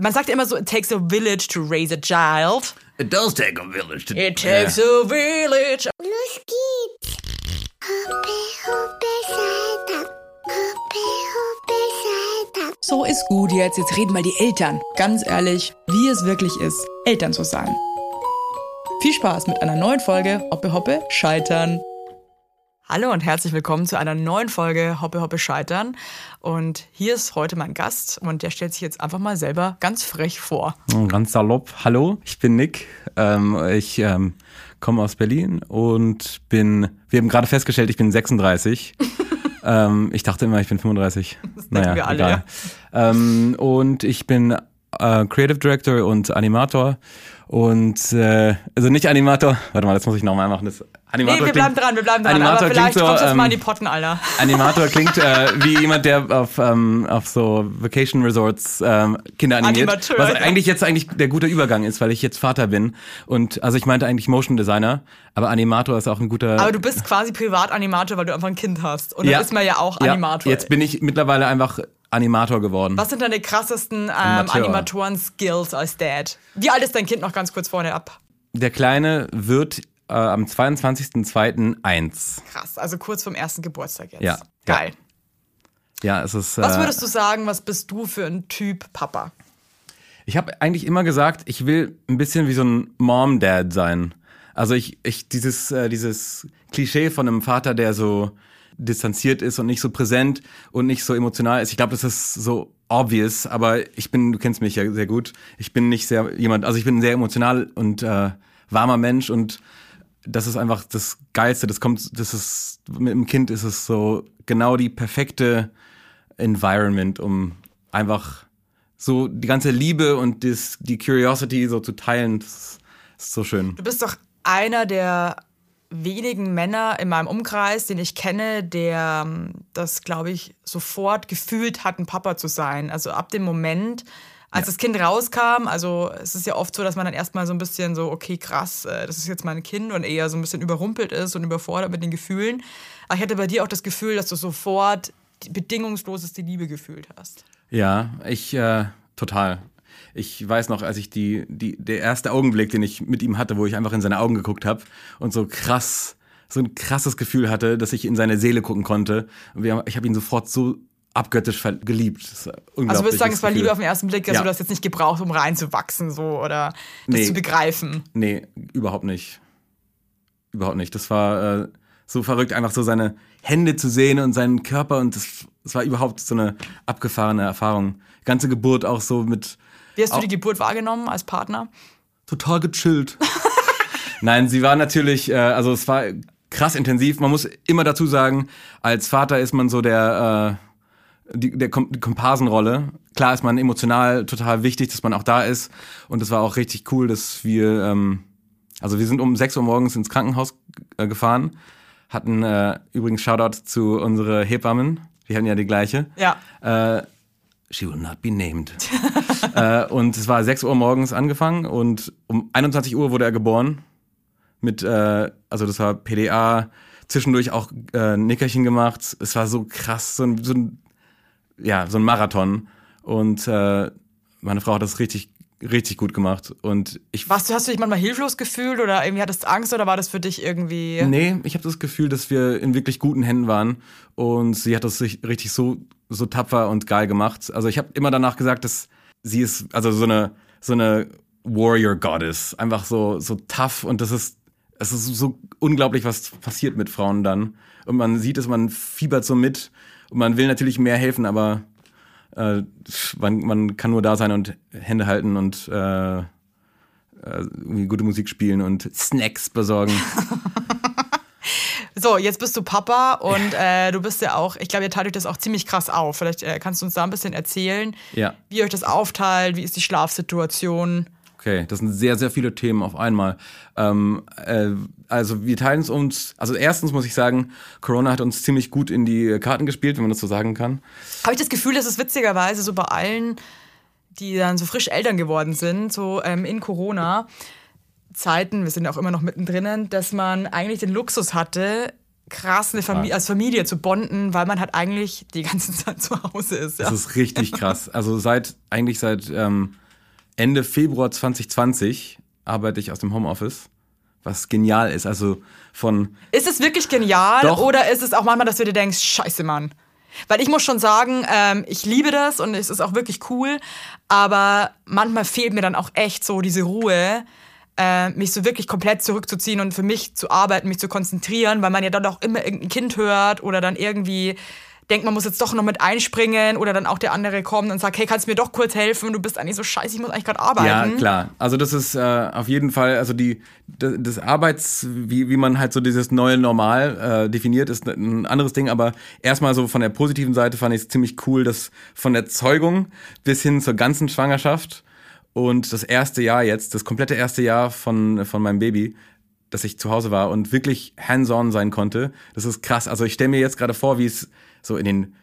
Man sagt ja immer so, it takes a village to raise a child. It does take a village to... It takes a village. Los geht's. Hoppe, hoppe. Hoppe, hoppe, Salta. So ist gut jetzt. Jetzt reden mal die Eltern. Ganz ehrlich, wie es wirklich ist, Eltern zu sein. Viel Spaß mit einer neuen Folge Hoppe Hoppe Scheitern. Hallo und herzlich willkommen zu einer neuen Folge Hoppe Hoppe Scheitern. Und hier ist heute mein Gast und der stellt sich jetzt einfach mal selber ganz frech vor. Ganz salopp. Hallo, ich bin Nick. Ähm, ich ähm, komme aus Berlin und bin, wir haben gerade festgestellt, ich bin 36. ähm, ich dachte immer, ich bin 35. Das denken wir alle, egal. Ähm, und ich bin äh, Creative Director und Animator. Und äh, also nicht Animator, warte mal, das muss ich nochmal machen. Das Animator Nee, wir bleiben klingt- dran, wir bleiben dran. Animator aber vielleicht klingt so, kommst du jetzt mal in ähm, die Potten, Alter. Animator klingt äh, wie jemand, der auf, ähm, auf so Vacation Resorts ähm, Kinder animiert. Animateur, was ja. eigentlich jetzt eigentlich der gute Übergang ist, weil ich jetzt Vater bin. Und also ich meinte eigentlich Motion Designer, aber Animator ist auch ein guter. Aber du bist quasi Privatanimator, weil du einfach ein Kind hast. Und dann ist man ja auch Ja, Animator. Jetzt bin ich mittlerweile einfach Animator geworden. Was sind deine krassesten ähm. Animatoren-Skills als Dad? Wie alt ist dein Kind noch ganz kurz vorne ab? Der Kleine wird äh, am 22.02. eins. Krass, also kurz vom ersten Geburtstag jetzt. Ja. Geil. Ja, es ist. Was äh, würdest du sagen, was bist du für ein Typ Papa? Ich habe eigentlich immer gesagt, ich will ein bisschen wie so ein Mom-Dad sein. Also ich, ich dieses, äh, dieses Klischee von einem Vater, der so distanziert ist und nicht so präsent und nicht so emotional ist. Ich glaube, das ist so obvious, aber ich bin, du kennst mich ja sehr gut. Ich bin nicht sehr jemand, also ich bin sehr emotional und äh, warmer Mensch und das ist einfach das Geilste. Das kommt, das ist mit dem Kind ist es so genau die perfekte Environment, um einfach so die ganze Liebe und das, die Curiosity so zu teilen. Das ist so schön. Du bist doch einer der wenigen Männer in meinem Umkreis, den ich kenne, der ähm, das, glaube ich, sofort gefühlt hat, ein Papa zu sein. Also ab dem Moment, als das Kind rauskam, also es ist ja oft so, dass man dann erstmal so ein bisschen so, okay, krass, äh, das ist jetzt mein Kind und eher so ein bisschen überrumpelt ist und überfordert mit den Gefühlen. Aber ich hatte bei dir auch das Gefühl, dass du sofort die bedingungsloseste Liebe gefühlt hast. Ja, ich äh, total. Ich weiß noch, als ich die, die, der erste Augenblick, den ich mit ihm hatte, wo ich einfach in seine Augen geguckt habe und so krass, so ein krasses Gefühl hatte, dass ich in seine Seele gucken konnte. Wir, ich habe ihn sofort so abgöttisch geliebt. Also würdest du sagen, es war. Liebe auf den ersten Blick, dass Ja. du das jetzt nicht gebraucht, um reinzuwachsen so oder das Nee. zu begreifen. Nee, überhaupt nicht. Überhaupt nicht. Das war äh, so verrückt, einfach so seine Hände zu sehen und seinen Körper und das, das war überhaupt so eine abgefahrene Erfahrung. Ganze Geburt auch so mit Wie hast du die Geburt wahrgenommen als Partner? total gechillt. Nein, sie war natürlich, äh, also es war krass intensiv. Man muss immer dazu sagen, als Vater ist man so der, äh, die, der Kom die Komparsenrolle. Klar ist man emotional total wichtig, dass man auch da ist. Und es war auch richtig cool, dass wir, ähm, also wir sind um 6 Uhr morgens ins Krankenhaus äh, gefahren, hatten äh, übrigens Shoutout zu unsere Hebammen. Wir hatten ja die gleiche. Ja. Äh, she will not be named. äh, und es war 6 Uhr morgens angefangen und um 21 Uhr wurde er geboren. Mit, äh, also das war PDA, zwischendurch auch äh, ein Nickerchen gemacht. Es war so krass, so ein, so ein, ja, so ein Marathon. Und äh, meine Frau hat das richtig, richtig gut gemacht. Und ich Warst du, hast du dich manchmal hilflos gefühlt oder irgendwie hattest du Angst oder war das für dich irgendwie. Nee, ich habe das Gefühl, dass wir in wirklich guten Händen waren und sie hat das sich richtig so so tapfer und geil gemacht. Also ich habe immer danach gesagt, dass sie ist also so eine so eine Warrior Goddess, einfach so so tough und das ist es ist so unglaublich, was passiert mit Frauen dann und man sieht es, man fiebert so mit und man will natürlich mehr helfen, aber äh, man, man kann nur da sein und Hände halten und äh, äh, irgendwie gute Musik spielen und Snacks besorgen. So, jetzt bist du Papa und äh, du bist ja auch, ich glaube, ihr teilt euch das auch ziemlich krass auf. Vielleicht äh, kannst du uns da ein bisschen erzählen, Ja. wie ihr euch das aufteilt, wie ist die Schlafsituation. Okay, das sind sehr, sehr viele Themen auf einmal. Ähm, äh, also wir teilen es uns, also erstens muss ich sagen, Corona hat uns ziemlich gut in die Karten gespielt, wenn man das so sagen kann. Habe ich das Gefühl, dass es witzigerweise so bei allen, die dann so frisch Eltern geworden sind, so ähm, in Corona, Zeiten, wir sind ja auch immer noch mittendrin, dass man eigentlich den Luxus hatte, krass eine Familie, als Familie zu bonden, weil man halt eigentlich die ganze Zeit zu Hause ist. Ja. Das ist richtig krass. Also seit, eigentlich seit ähm, Ende Februar 2020 arbeite ich aus dem Homeoffice, was genial ist. Also von Ist es wirklich genial Doch. oder ist es auch manchmal, dass du dir denkst, scheiße, Mann. Weil ich muss schon sagen, ähm, ich liebe das und es ist auch wirklich cool, aber manchmal fehlt mir dann auch echt so diese Ruhe, äh, mich so wirklich komplett zurückzuziehen und für mich zu arbeiten, mich zu konzentrieren, weil man ja dann auch immer irgendein Kind hört oder dann irgendwie denkt, man muss jetzt doch noch mit einspringen oder dann auch der andere kommt und sagt, hey, kannst du mir doch kurz helfen? Du bist eigentlich so scheiße, ich muss eigentlich gerade arbeiten. Ja, klar. Also das ist äh, auf jeden Fall, also die das, das Arbeits, wie, wie man halt so dieses neue Normal äh, definiert, ist ein anderes Ding. Aber erstmal so von der positiven Seite fand ich es ziemlich cool, dass von der Zeugung bis hin zur ganzen Schwangerschaft und das erste Jahr jetzt, das komplette erste Jahr von von meinem Baby, dass ich zu Hause war und wirklich hands-on sein konnte. Das ist krass. Also ich stelle mir jetzt gerade vor, wie es so in den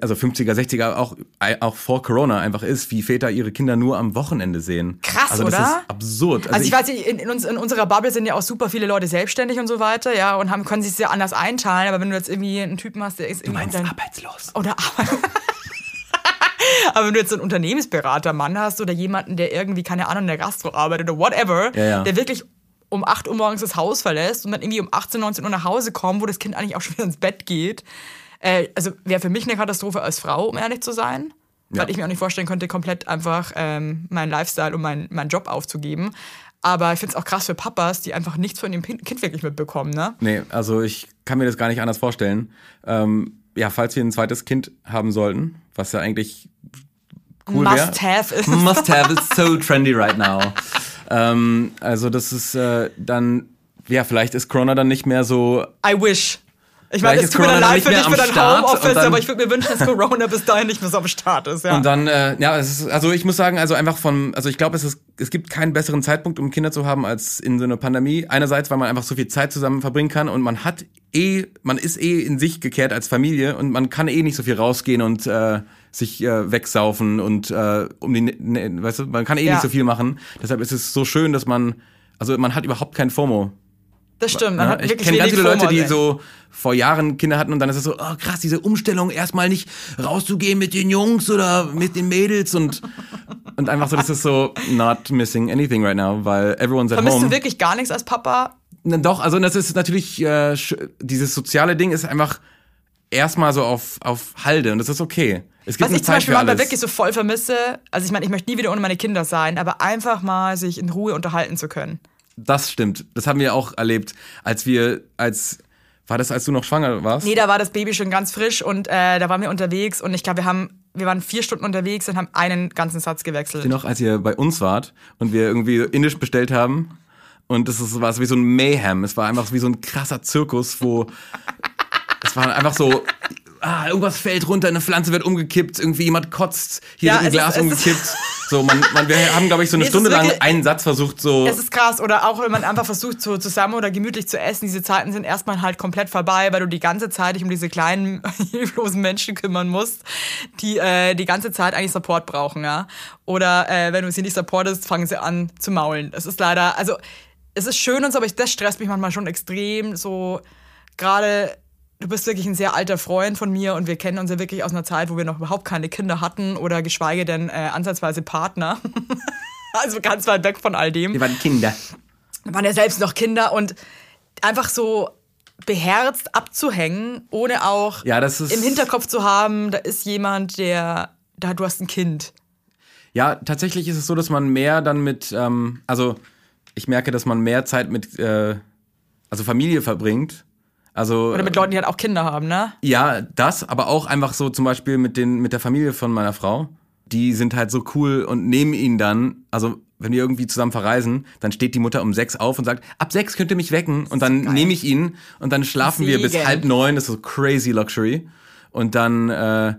also 50er, 60er, auch, auch vor Corona einfach ist, wie Väter ihre Kinder nur am Wochenende sehen. Krass, also das oder? ist absurd. Also, ich, weiß nicht, in, in, uns, in unserer Bubble sind ja auch super viele Leute selbstständig und so weiter, ja, und haben, können sich sehr anders einteilen, aber wenn du jetzt irgendwie einen Typen hast, der ist irgendwie unter- arbeitslos. oder Arbeit. Aber wenn du jetzt einen Unternehmensberater-Mann hast oder jemanden, der irgendwie, keine Ahnung, in der Gastro arbeitet oder whatever, Ja, ja. der wirklich um 8 Uhr morgens das Haus verlässt und dann irgendwie um 18, 19 Uhr nach Hause kommt, wo das Kind eigentlich auch schon wieder ins Bett geht. Äh, also wäre für mich eine Katastrophe als Frau, um ehrlich zu sein. Ja. Weil ich mir auch nicht vorstellen könnte, komplett einfach ähm, meinen Lifestyle und meinen meinen Job aufzugeben. Aber ich finde es auch krass für Papas, die einfach nichts von dem Kind Kind wirklich mitbekommen, ne? Nee, also ich kann mir das gar nicht anders vorstellen. Ähm, ja, falls wir ein zweites Kind haben sollten, was ja eigentlich cool wäre. Must have ist. Must have, it's so trendy right now. ähm, also das ist äh, dann, ja, vielleicht ist Corona dann nicht mehr so I wish. Ich meine, es tut mir leid für dich für dein Homeoffice, aber ich würde mir wünschen, dass Corona bis dahin nicht mehr so am Start ist. Ja. Und dann, äh, ja, es ist, also ich muss sagen, also einfach von, also ich glaube, es ist, es gibt keinen besseren Zeitpunkt, um Kinder zu haben, als in so einer Pandemie. Einerseits, weil man einfach so viel Zeit zusammen verbringen kann und man hat eh, man ist eh in sich gekehrt als Familie und man kann eh nicht so viel rausgehen und äh, sich äh, wegsaufen und äh, um die, ne, weißt du, man kann eh Ja. nicht so viel machen. Deshalb ist es so schön, dass man, also man hat überhaupt kein FOMO. Das stimmt. Man hat ich kenne ganz viele Leute, die so vor Jahren Kinder hatten und dann ist es so, oh krass, diese Umstellung, erstmal nicht rauszugehen mit den Jungs oder mit den Mädels und, und einfach so, das ist so not missing anything right now, weil everyone's at Vermisst home. du wirklich gar nichts als Papa? Na, Doch, also das ist natürlich, äh, dieses soziale Ding ist einfach erstmal so auf, auf Halde und das ist okay. Es gibt Was ich zum Beispiel manchmal wirklich so voll vermisse, also ich meine, ich möchte nie wieder ohne meine Kinder sein, aber einfach mal sich in Ruhe unterhalten zu können. Das stimmt. Das haben wir auch erlebt, als wir, als, war das, als du noch schwanger warst? Nee, da war das Baby schon ganz frisch und äh, da waren wir unterwegs und ich glaube, wir haben, wir waren vier Stunden unterwegs und haben einen ganzen Satz gewechselt. noch, als ihr bei uns wart und wir irgendwie indisch bestellt haben. Und das ist, war so wie so ein Mayhem. Es war einfach wie so ein krasser Zirkus, wo es war einfach so, ah, irgendwas fällt runter, eine Pflanze wird umgekippt, irgendwie jemand kotzt, hier Ja, wird ein Glas ist- umgekippt. So, man, man, wir haben, glaube ich, so eine Nee, Stunde lang wirklich- einen Satz versucht, so. Es ist krass. Oder auch, wenn man einfach versucht, so zusammen oder gemütlich zu essen. Diese Zeiten sind erstmal halt komplett vorbei, weil du die ganze Zeit dich um diese kleinen, hilflosen Menschen kümmern musst, die äh, die ganze Zeit eigentlich Support brauchen, ja. Oder äh, wenn du sie nicht supportest, fangen sie an zu maulen. Das ist leider, also es ist schön und so, aber ich, das stresst mich manchmal schon extrem. So gerade du bist wirklich ein sehr alter Freund von mir und wir kennen uns ja wirklich aus einer Zeit, wo wir noch überhaupt keine Kinder hatten oder geschweige denn äh, ansatzweise Partner. also ganz weit weg von all dem wir waren Kinder. wir waren ja selbst noch Kinder und einfach so beherzt abzuhängen, ohne auch Ja, das ist. im Hinterkopf zu haben, da ist jemand, der, da du hast ein Kind. Ja, tatsächlich ist es so, dass man mehr dann mit, ähm, also ich merke, dass man mehr Zeit mit, äh, also Familie verbringt. Also Oder mit Leuten, die halt auch Kinder haben, ne? Ja, das, aber auch einfach so zum Beispiel mit, den, mit der Familie von meiner Frau. Die sind halt so cool und nehmen ihn dann, also wenn wir irgendwie zusammen verreisen, dann steht die Mutter um sechs auf und sagt, ab sechs könnt ihr mich wecken und dann nehme ich ihn und dann schlafen wir bis halb neun, das ist so crazy Luxury. Und dann, äh,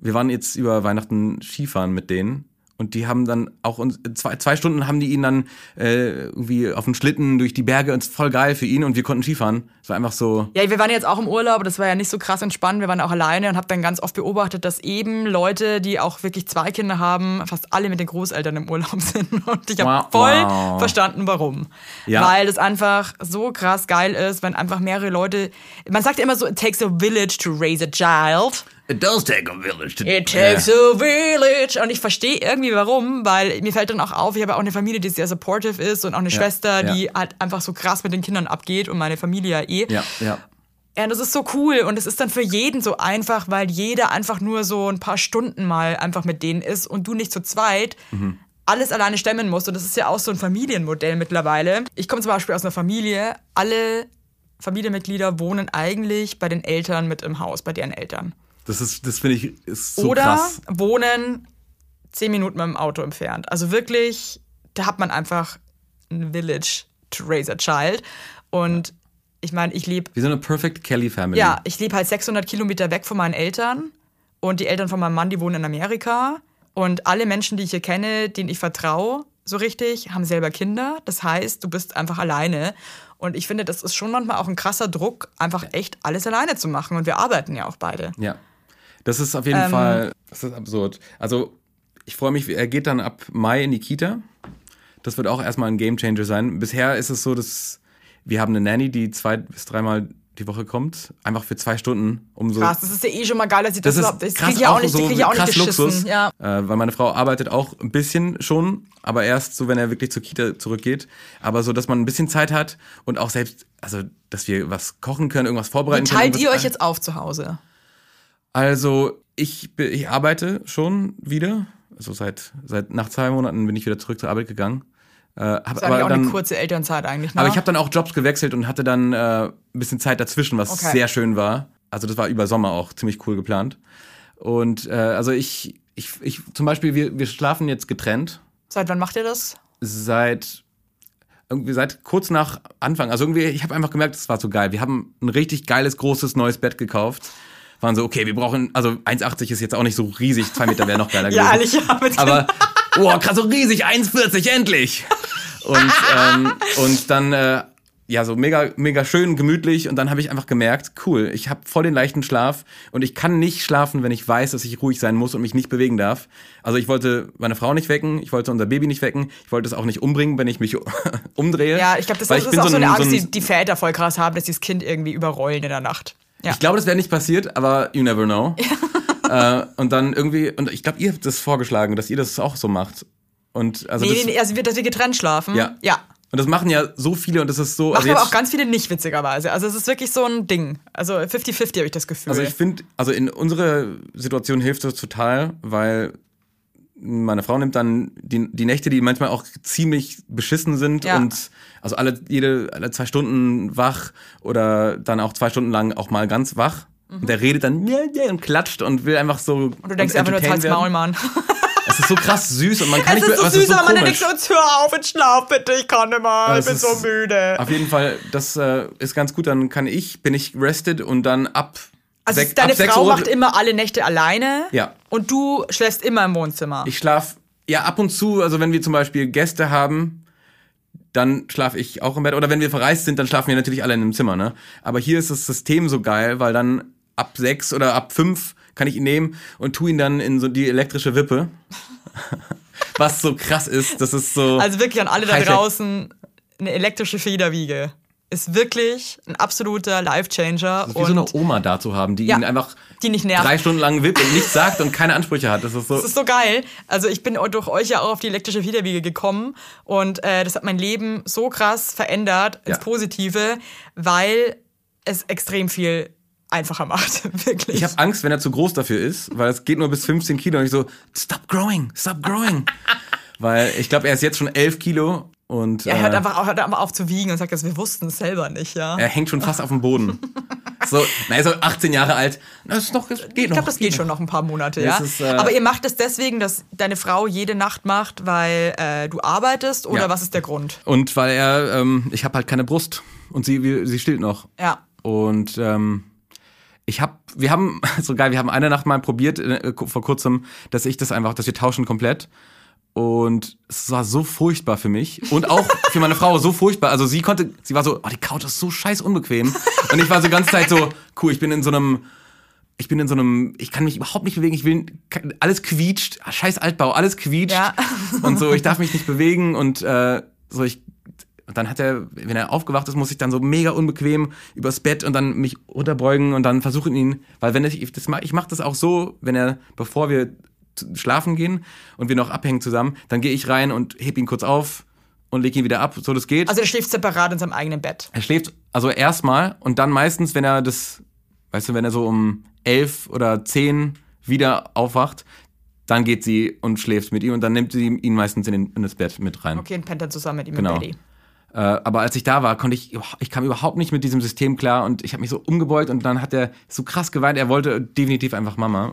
wir waren jetzt über Weihnachten Skifahren mit denen und die haben dann auch uns, zwei, zwei Stunden haben die ihn dann äh, irgendwie auf dem Schlitten durch die Berge und es ist voll geil für ihn und wir konnten Skifahren. Es war einfach so, Ja, wir waren jetzt auch im Urlaub, das war ja nicht so krass entspannt. Wir waren auch alleine und habe dann ganz oft beobachtet, dass eben Leute, die auch wirklich zwei Kinder haben, fast alle mit den Großeltern im Urlaub sind. Und ich habe Wow, voll wow. verstanden, warum. Ja. Weil das einfach so krass geil ist, wenn einfach mehrere Leute. Man sagt ja immer so, it takes a village to raise a child. It does take a village to It takes a village. Und ich verstehe irgendwie warum, weil mir fällt dann auch auf, ich habe auch eine Familie, die sehr supportive ist und auch eine Schwester, ja. die halt einfach so krass mit den Kindern abgeht und meine Familie ja eh. Ja, ja. Ja, das ist so cool und es ist dann für jeden so einfach, weil jeder einfach nur so ein paar Stunden mal einfach mit denen ist und du nicht zu zweit alles alleine stemmen musst. Und das ist ja auch so ein Familienmodell mittlerweile. Ich komme zum Beispiel aus einer Familie, alle Familienmitglieder wohnen eigentlich bei den Eltern mit im Haus, bei deren Eltern. Das ist, das finde ich, ist so Oder krass. wohnen zehn Minuten mit dem Auto entfernt. Also wirklich, da hat man einfach ein Village to raise a child. Und ich meine, ich lebe Wie so eine Perfect Kelly Family. ja, ich lebe halt 600 Kilometer weg von meinen Eltern und die Eltern von meinem Mann, die wohnen in Amerika und alle Menschen, die ich hier kenne, denen ich vertraue, so richtig, haben selber Kinder. Das heißt, du bist einfach alleine und ich finde, das ist schon manchmal auch ein krasser Druck, einfach echt alles alleine zu machen und wir arbeiten ja auch beide. Ja. Das ist auf jeden Ähm. Fall, das ist absurd. Also, ich freue mich, er geht dann ab Mai in die Kita. Das wird auch erstmal ein Gamechanger sein. Bisher ist es so, dass wir haben eine Nanny, die zwei bis dreimal die Woche kommt, einfach für zwei Stunden, um so. Krass, das ist ja eh schon mal geil, dass ich das, Das ist überhaupt, das krass kriege ich ja auch nicht, so das krieg ich auch nicht krass geschissen. Luxus, Ja. äh, weil meine Frau arbeitet auch ein bisschen schon, aber erst so, wenn er wirklich zur Kita zurückgeht. Aber so, dass man ein bisschen Zeit hat und auch selbst, also, dass wir was kochen können, irgendwas vorbereiten Wie können. teilt ihr euch jetzt auf zu Hause? Also, ich, ich arbeite schon wieder. Also seit, seit nach zwei Monaten bin ich wieder zurück zur Arbeit gegangen. Äh, hab Das aber auch dann, eine kurze Elternzeit eigentlich, ne? aber ich habe dann auch Jobs gewechselt und hatte dann äh, ein bisschen Zeit dazwischen, was Okay. sehr schön war. Also das war über Sommer auch ziemlich cool geplant. Und äh, also ich, ich, ich zum Beispiel, wir, wir schlafen jetzt getrennt Seit wann macht ihr das? seit irgendwie seit kurz nach Anfang. Also irgendwie, ich habe einfach gemerkt, es war so geil. Wir haben ein richtig geiles, großes, neues Bett gekauft. Waren so, okay, wir brauchen, also 1,80 ist jetzt auch nicht so riesig, zwei Meter wäre noch geiler gewesen. Ja, ehrlich, ja, Aber, oh, krass, so riesig, 1,40, endlich! Und, ähm, und dann, äh, ja, so mega, mega schön, gemütlich. Und dann habe ich einfach gemerkt, cool, ich habe voll den leichten Schlaf und ich kann nicht schlafen, wenn ich weiß, dass ich ruhig sein muss und mich nicht bewegen darf. Also ich wollte meine Frau nicht wecken, ich wollte unser Baby nicht wecken, ich wollte es auch nicht umbringen, wenn ich mich umdrehe. Ja, ich glaube, das, ist bin auch so eine ein- Angst, ein- die die Väter voll krass haben, dass sie das Kind irgendwie überrollen in der Nacht. Ja. Ich glaube, das wäre nicht passiert, aber you never know. äh, und dann irgendwie, und ich glaube, ihr habt das vorgeschlagen, dass ihr das auch so macht. Und also nee, das, nee, also wir, dass wir getrennt schlafen. Ja. Ja. Und das machen ja so viele und das ist so. Machen also aber auch ganz viele nicht, witzigerweise. Also es ist wirklich so ein Ding. Also 50-50 habe ich das Gefühl. Also ich finde, also in unserer Situation hilft das total, weil meine Frau nimmt dann die, die Nächte, die manchmal auch ziemlich beschissen sind Ja. und also alle, jede, alle zwei Stunden wach oder dann auch zwei Stunden lang auch mal ganz wach. Und der redet dann und klatscht und will einfach so. und du denkst einfach nur, halt's Maul. Mann. Es ist so krass süß und man kann Es nicht ist so süß, so aber man denkt so, jetzt hör auf, jetzt schlaf bitte, ich kann nicht mehr, ich bin so müde. Auf jeden Fall, das äh, ist ganz gut. Dann kann ich, bin ich rested und dann ab. Also sech- deine Frau macht immer alle Nächte alleine Ja. und du schläfst immer im Wohnzimmer. Ich schlaf ja ab und zu, also wenn wir zum Beispiel Gäste haben, dann schlafe ich auch im Bett. Oder wenn wir verreist sind, dann schlafen wir natürlich alle in einem Zimmer, ne? Aber hier ist das System so geil, weil dann ab sechs oder ab fünf kann ich ihn nehmen und tu ihn dann in so die elektrische Wippe. Was so krass ist, das ist so. Also wirklich an alle da draußen, eine elektrische Federwiege ist wirklich ein absoluter Life-Changer. wie so eine Oma da zu haben, die Ja, ihn einfach die nicht nervt. drei Stunden lang wippt und nichts sagt und keine Ansprüche hat. Das ist so. Das ist so geil. Also ich bin durch euch ja auch auf die elektrische Federwiege gekommen und äh, das hat mein Leben so krass verändert ins Ja. Positive, weil es extrem viel einfacher macht. Wirklich. Ich habe Angst, wenn er zu groß dafür ist, weil es geht nur bis 15 Kilo und ich so, stop growing, stop growing. weil ich glaube, er ist jetzt schon 11 Kilo und ja, er hört äh, einfach, auf- hört einfach auf zu wiegen und sagt, dass wir wussten es selber nicht, ja. er hängt schon fast auf dem Boden. so, na, er ist so 18 Jahre alt. Das ist noch, das geht Ich glaube, das geht schon noch ein paar Monate, ja. Ist, äh, Aber ihr macht es deswegen, dass deine Frau jede Nacht macht, weil äh, du arbeitest oder Ja. was ist der Grund? Und weil er, ähm, ich habe halt keine Brust und sie, sie stillt noch. Ja. Und ähm, ich habe, wir haben, so geil, wir haben eine Nacht mal probiert äh, vor kurzem, dass ich das einfach, dass wir tauschen komplett. Und es war so furchtbar für mich und auch für meine Frau so furchtbar. Also sie konnte, sie war so, oh, die Couch ist so scheiß unbequem. Und ich war so die ganze Zeit so, cool, ich bin in so einem, ich bin in so einem, ich kann mich überhaupt nicht bewegen, ich will, alles quietscht, scheiß Altbau, alles quietscht. Ja. Und so, ich darf mich nicht bewegen und äh, so, ich Und dann hat er, wenn er aufgewacht ist, muss ich dann so mega unbequem übers Bett und dann mich unterbeugen und dann versuchen ihn, weil wenn ich das ich mache das auch so, wenn er, bevor wir schlafen gehen und wir noch abhängen zusammen, dann gehe ich rein und heb ihn kurz auf und leg ihn wieder ab, so das geht. Also er schläft separat in seinem eigenen Bett. Er schläft also erstmal und dann meistens, wenn er das, weißt du, wenn er so um elf oder zehn wieder aufwacht, dann geht sie und schläft mit ihm und dann nimmt sie ihn meistens in, den, in das Bett mit rein. Okay, und pennt dann zusammen mit ihm Genau. im Belly. Äh, aber als ich da war, konnte ich, ich kam überhaupt nicht mit diesem System klar und ich habe mich so umgebeugt und dann hat er so krass geweint, er wollte definitiv einfach Mama.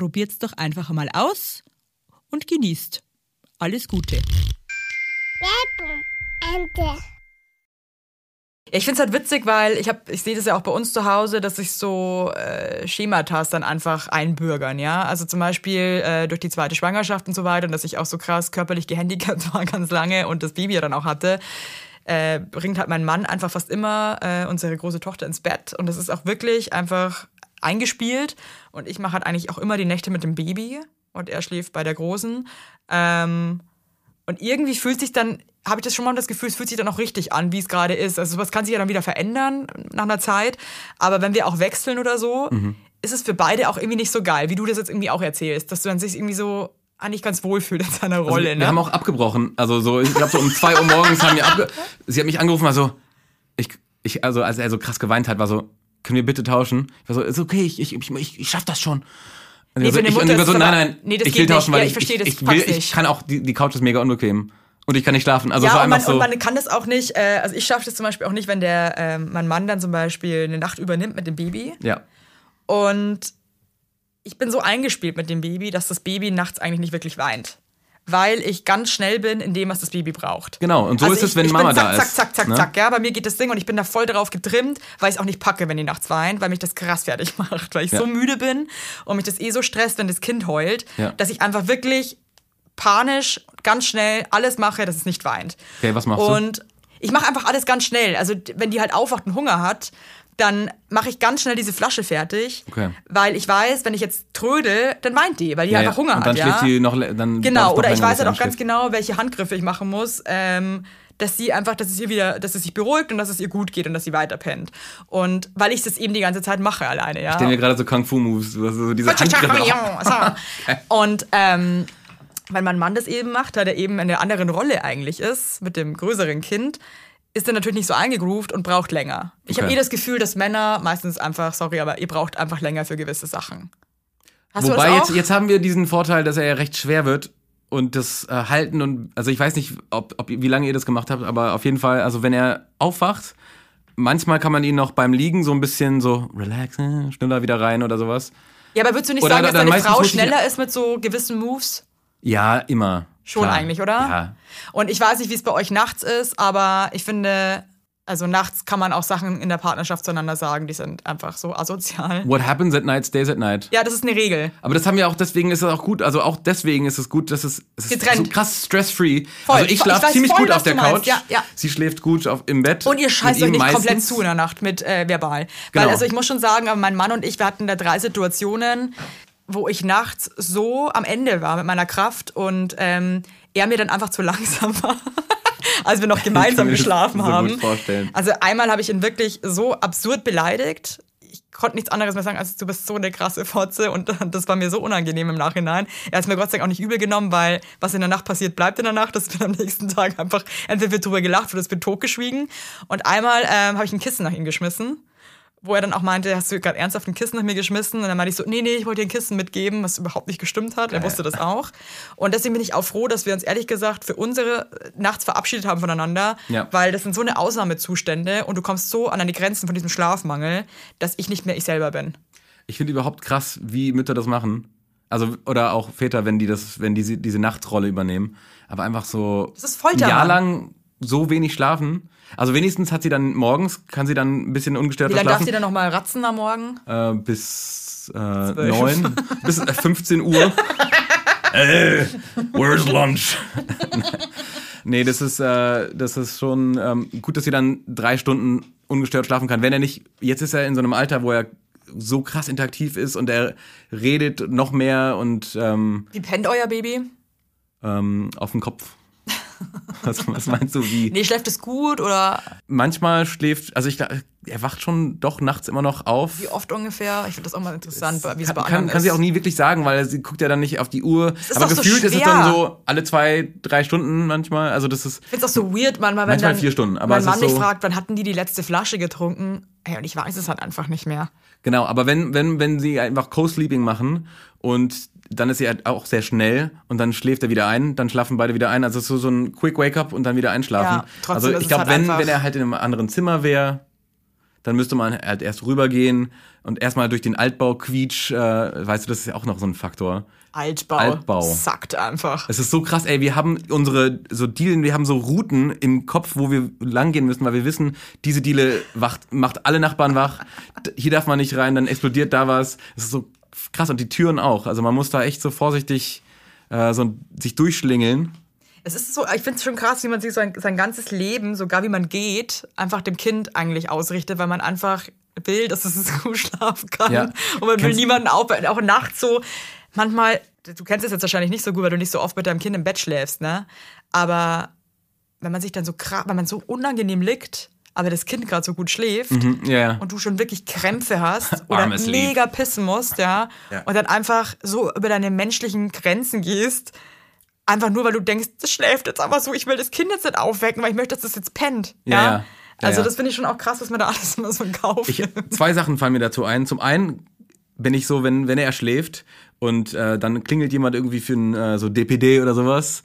probiert's doch einfach mal aus und genießt. Alles Gute. Ja, ich finde es halt witzig, weil ich habe, ich sehe das ja auch bei uns zu Hause, dass sich so äh, Schematas dann einfach einbürgern, ja. Also zum Beispiel äh, durch die zweite Schwangerschaft und so weiter und dass ich auch so krass körperlich gehandicapt war ganz lange und das Baby ja dann auch hatte, äh, bringt halt mein Mann einfach fast immer äh, unsere große Tochter ins Bett und das ist auch wirklich einfach eingespielt und ich mache halt eigentlich auch immer die Nächte mit dem Baby und er schläft bei der Großen. Ähm, und irgendwie fühlt sich dann, habe ich das schon mal das Gefühl, es fühlt sich dann auch richtig an, wie es gerade ist. Also sowas kann sich ja dann wieder verändern nach einer Zeit. Aber wenn wir auch wechseln oder so, ist es für beide auch irgendwie nicht so geil, wie du das jetzt irgendwie auch erzählst, dass du dann sich irgendwie so eigentlich ganz wohl fühlst in seiner Rolle. Also, wir ne? haben auch abgebrochen. Also so, ich glaube so um zwei Uhr morgens haben wir abge Sie hat mich angerufen, war so, ich, ich, also als er so krass geweint hat, war so, können wir bitte tauschen? Ich war so, ist okay, ich, ich, ich, ich schaff das schon. Und Nee, ich für so, eine ich, Mutter und ich so, nein, nein, Nee, das ich will nicht. tauschen, weil Ja, ich, ich verstehe ich, pack's will, ich kann auch, die, die Couch ist mega unbequem. Und ich kann nicht schlafen. Also ja, war und man, so. und man kann das auch nicht, äh, also ich schaffe das zum Beispiel auch nicht, wenn der ähm, mein Mann dann zum Beispiel eine Nacht übernimmt mit dem Baby. ja. Und ich bin so eingespielt mit dem Baby, dass das Baby nachts eigentlich nicht wirklich weint. Weil ich ganz schnell bin in dem, was das Baby braucht. Genau, und so Also ist es, ich- wenn ich Mama bin zack, da zack, ist, Zack, zack, ne? zack, ja. Bei mir geht das Ding und ich bin da voll drauf getrimmt, weil ich es auch nicht packe, wenn die nachts weint, weil mich das krass fertig macht, weil ich Ja. so müde bin und mich das eh so stresst, wenn das Kind heult, Ja. dass ich einfach wirklich panisch, ganz schnell alles mache, dass es nicht weint. Okay, was machst du? Und ich mache einfach alles ganz schnell. Also wenn die halt aufwacht und Hunger hat, dann mache ich ganz schnell diese Flasche fertig, Okay. weil ich weiß, wenn ich jetzt trödel, dann weint die, weil die einfach Hunger und dann hat. ja? schläft sie noch, dann Genau, oder ich weiß halt auch ganz genau, welche Handgriffe ich machen muss, ähm, dass sie einfach, dass es ihr wieder, dass es sich beruhigt und dass es ihr gut geht und dass sie weiter pennt. Und weil ich das eben die ganze Zeit mache alleine, ja. Ich mir gerade so Kung-Fu-Moves, so so diese Handgriffe. Und ähm, wenn mein Mann das eben macht, da der eben in einer anderen Rolle eigentlich ist, mit dem größeren Kind, ist er natürlich nicht so eingegroovt und braucht länger. Ich habe Okay. eh das Gefühl, dass Männer meistens einfach, sorry, aber ihr braucht einfach länger für gewisse Sachen. Hast Wobei du das jetzt, jetzt haben wir diesen Vorteil, dass er ja recht schwer wird und das äh, Halten und also ich weiß nicht, ob, ob wie lange ihr das gemacht habt, aber auf jeden Fall, also wenn er aufwacht, manchmal kann man ihn noch beim Liegen so ein bisschen so relax, äh, schneller wieder rein oder sowas. ja, aber würdest du nicht Oder sagen, dass deine Frau schneller ist mit so gewissen Moves? Ja, immer. Schon Klar. eigentlich, oder? Ja. Und ich weiß nicht, wie es bei euch nachts ist, aber ich finde, Also nachts kann man auch Sachen in der Partnerschaft zueinander sagen, die sind einfach so asozial. What happens at night stays at night. Ja, das ist eine Regel. Aber das haben wir auch, deswegen ist es auch gut, also auch deswegen ist es gut, dass es, es ist Getrennt. so krass stress-free. Also ich schlafe ziemlich voll, gut auf der. Couch. Ja, ja. Sie schläft gut auf, im Bett. Und ihr scheißt euch nicht meistens. komplett zu in der Nacht mit äh, verbal. Genau. Weil also ich muss schon sagen, aber mein Mann und ich, wir hatten da drei Situationen, wo ich nachts so am Ende war mit meiner Kraft und ähm, er mir dann einfach zu langsam war. Als wir noch gemeinsam geschlafen haben. vorstellen. Also einmal habe ich ihn wirklich so absurd beleidigt. Ich konnte nichts anderes mehr sagen, als du bist so eine krasse Fotze und das war mir so unangenehm im Nachhinein. Er hat es mir Gott sei Dank auch nicht übel genommen, weil was in der Nacht passiert, bleibt in der Nacht. Das wird am nächsten Tag einfach, entweder wird drüber gelacht oder es wird totgeschwiegen. Und einmal ähm, habe ich ein Kissen nach ihm geschmissen wo er dann auch meinte, hast du gerade ernsthaft ein Kissen nach mir geschmissen? Und dann meinte ich so, nee, nee, ich wollte dir ein Kissen mitgeben, was überhaupt nicht gestimmt hat. Er wusste das auch. Und deswegen bin ich auch froh, dass wir uns ehrlich gesagt für unsere nachts verabschiedet haben voneinander, Ja. weil das sind so eine Ausnahmezustände und du kommst so an die Grenzen von diesem Schlafmangel, dass ich nicht mehr ich selber bin. Ich finde überhaupt krass, wie Mütter das machen. Also, oder auch Väter, wenn die das, wenn die diese Nachtrolle übernehmen. Aber einfach so Das ist Folter, ein Jahr lang so wenig schlafen. Also wenigstens hat sie dann morgens, kann sie dann ein bisschen ungestört Wie lange darf schlafen. sie dann noch mal ratzen am Morgen? Äh, bis äh, neun, bis äh, 15 Uhr. äh, where's lunch? nee, das ist, äh, das ist schon ähm, gut, dass sie dann drei Stunden ungestört schlafen kann. Wenn er nicht, jetzt ist er in so einem Alter, wo er so krass interaktiv ist und er redet noch mehr und ähm, Wie pennt euer Baby? ähm, auf dem Kopf. Was, was meinst du, wie? Nee, schläft es gut oder Manchmal schläft, also ich, er wacht schon doch nachts immer noch auf. wie oft ungefähr? Ich finde das auch mal interessant, wie es bei kann, kann, sie auch nie wirklich sagen, weil sie guckt ja dann nicht auf die Uhr. Aber doch so gefühlt ist es dann so alle zwei, drei Stunden manchmal. Also das ist Ich finde es auch so weird manchmal, wenn Manchmal vier Stunden, aber mein Mann ist mich so- fragt, wann hatten die die letzte Flasche getrunken? Ey, und ich weiß es halt einfach nicht mehr. genau. Aber wenn wenn wenn sie einfach Co-Sleeping machen und dann ist sie halt auch sehr schnell und dann schläft er wieder ein, dann schlafen beide wieder ein. Also es ist so so ein Quick Wake Up und dann wieder einschlafen. Ja, trotzdem also ich glaube, halt wenn wenn er halt in einem anderen Zimmer wäre, dann müsste man halt erst rübergehen und erstmal durch den Altbau quietsch. Äh, weißt du, das ist ja auch noch so ein Faktor. Altbau. Altbau. Sackt einfach. Es ist so krass, ey, wir haben unsere so Dealen, wir haben so Routen im Kopf, wo wir langgehen müssen, weil wir wissen, diese Diele wacht, macht alle Nachbarn wach. Hier darf man nicht rein, dann explodiert da was. Es ist so krass und die Türen auch. Also man muss da echt so vorsichtig äh, so sich durchschlingeln. Es ist so, ich finde es schon krass, wie man sich sein, sein ganzes Leben, sogar wie man geht, einfach dem Kind eigentlich ausrichtet, weil man einfach will, dass es gut schlafen kann. Ja. Und man will niemanden aufhalten. Auch nachts so, manchmal, du kennst es jetzt wahrscheinlich nicht so gut, weil du nicht so oft mit deinem Kind im Bett schläfst, ne? Aber wenn man sich dann so krass, wenn man so unangenehm liegt, aber das Kind gerade so gut schläft, Ja, ja. und du schon wirklich Krämpfe hast oder Armes Lieb. mega pissen musst, ja, Ja. und dann einfach so über deine menschlichen Grenzen gehst, einfach nur, weil du denkst, das schläft jetzt einfach so, ich will das Kind jetzt nicht aufwecken, weil ich möchte, dass das jetzt pennt. Ja. Ja, also ja. das finde ich schon auch krass, was man da alles immer so in Kauf Ich, zwei Sachen fallen mir dazu ein. Zum einen bin ich so, wenn, wenn er schläft und äh, dann klingelt jemand irgendwie für ein äh, so DPD oder sowas,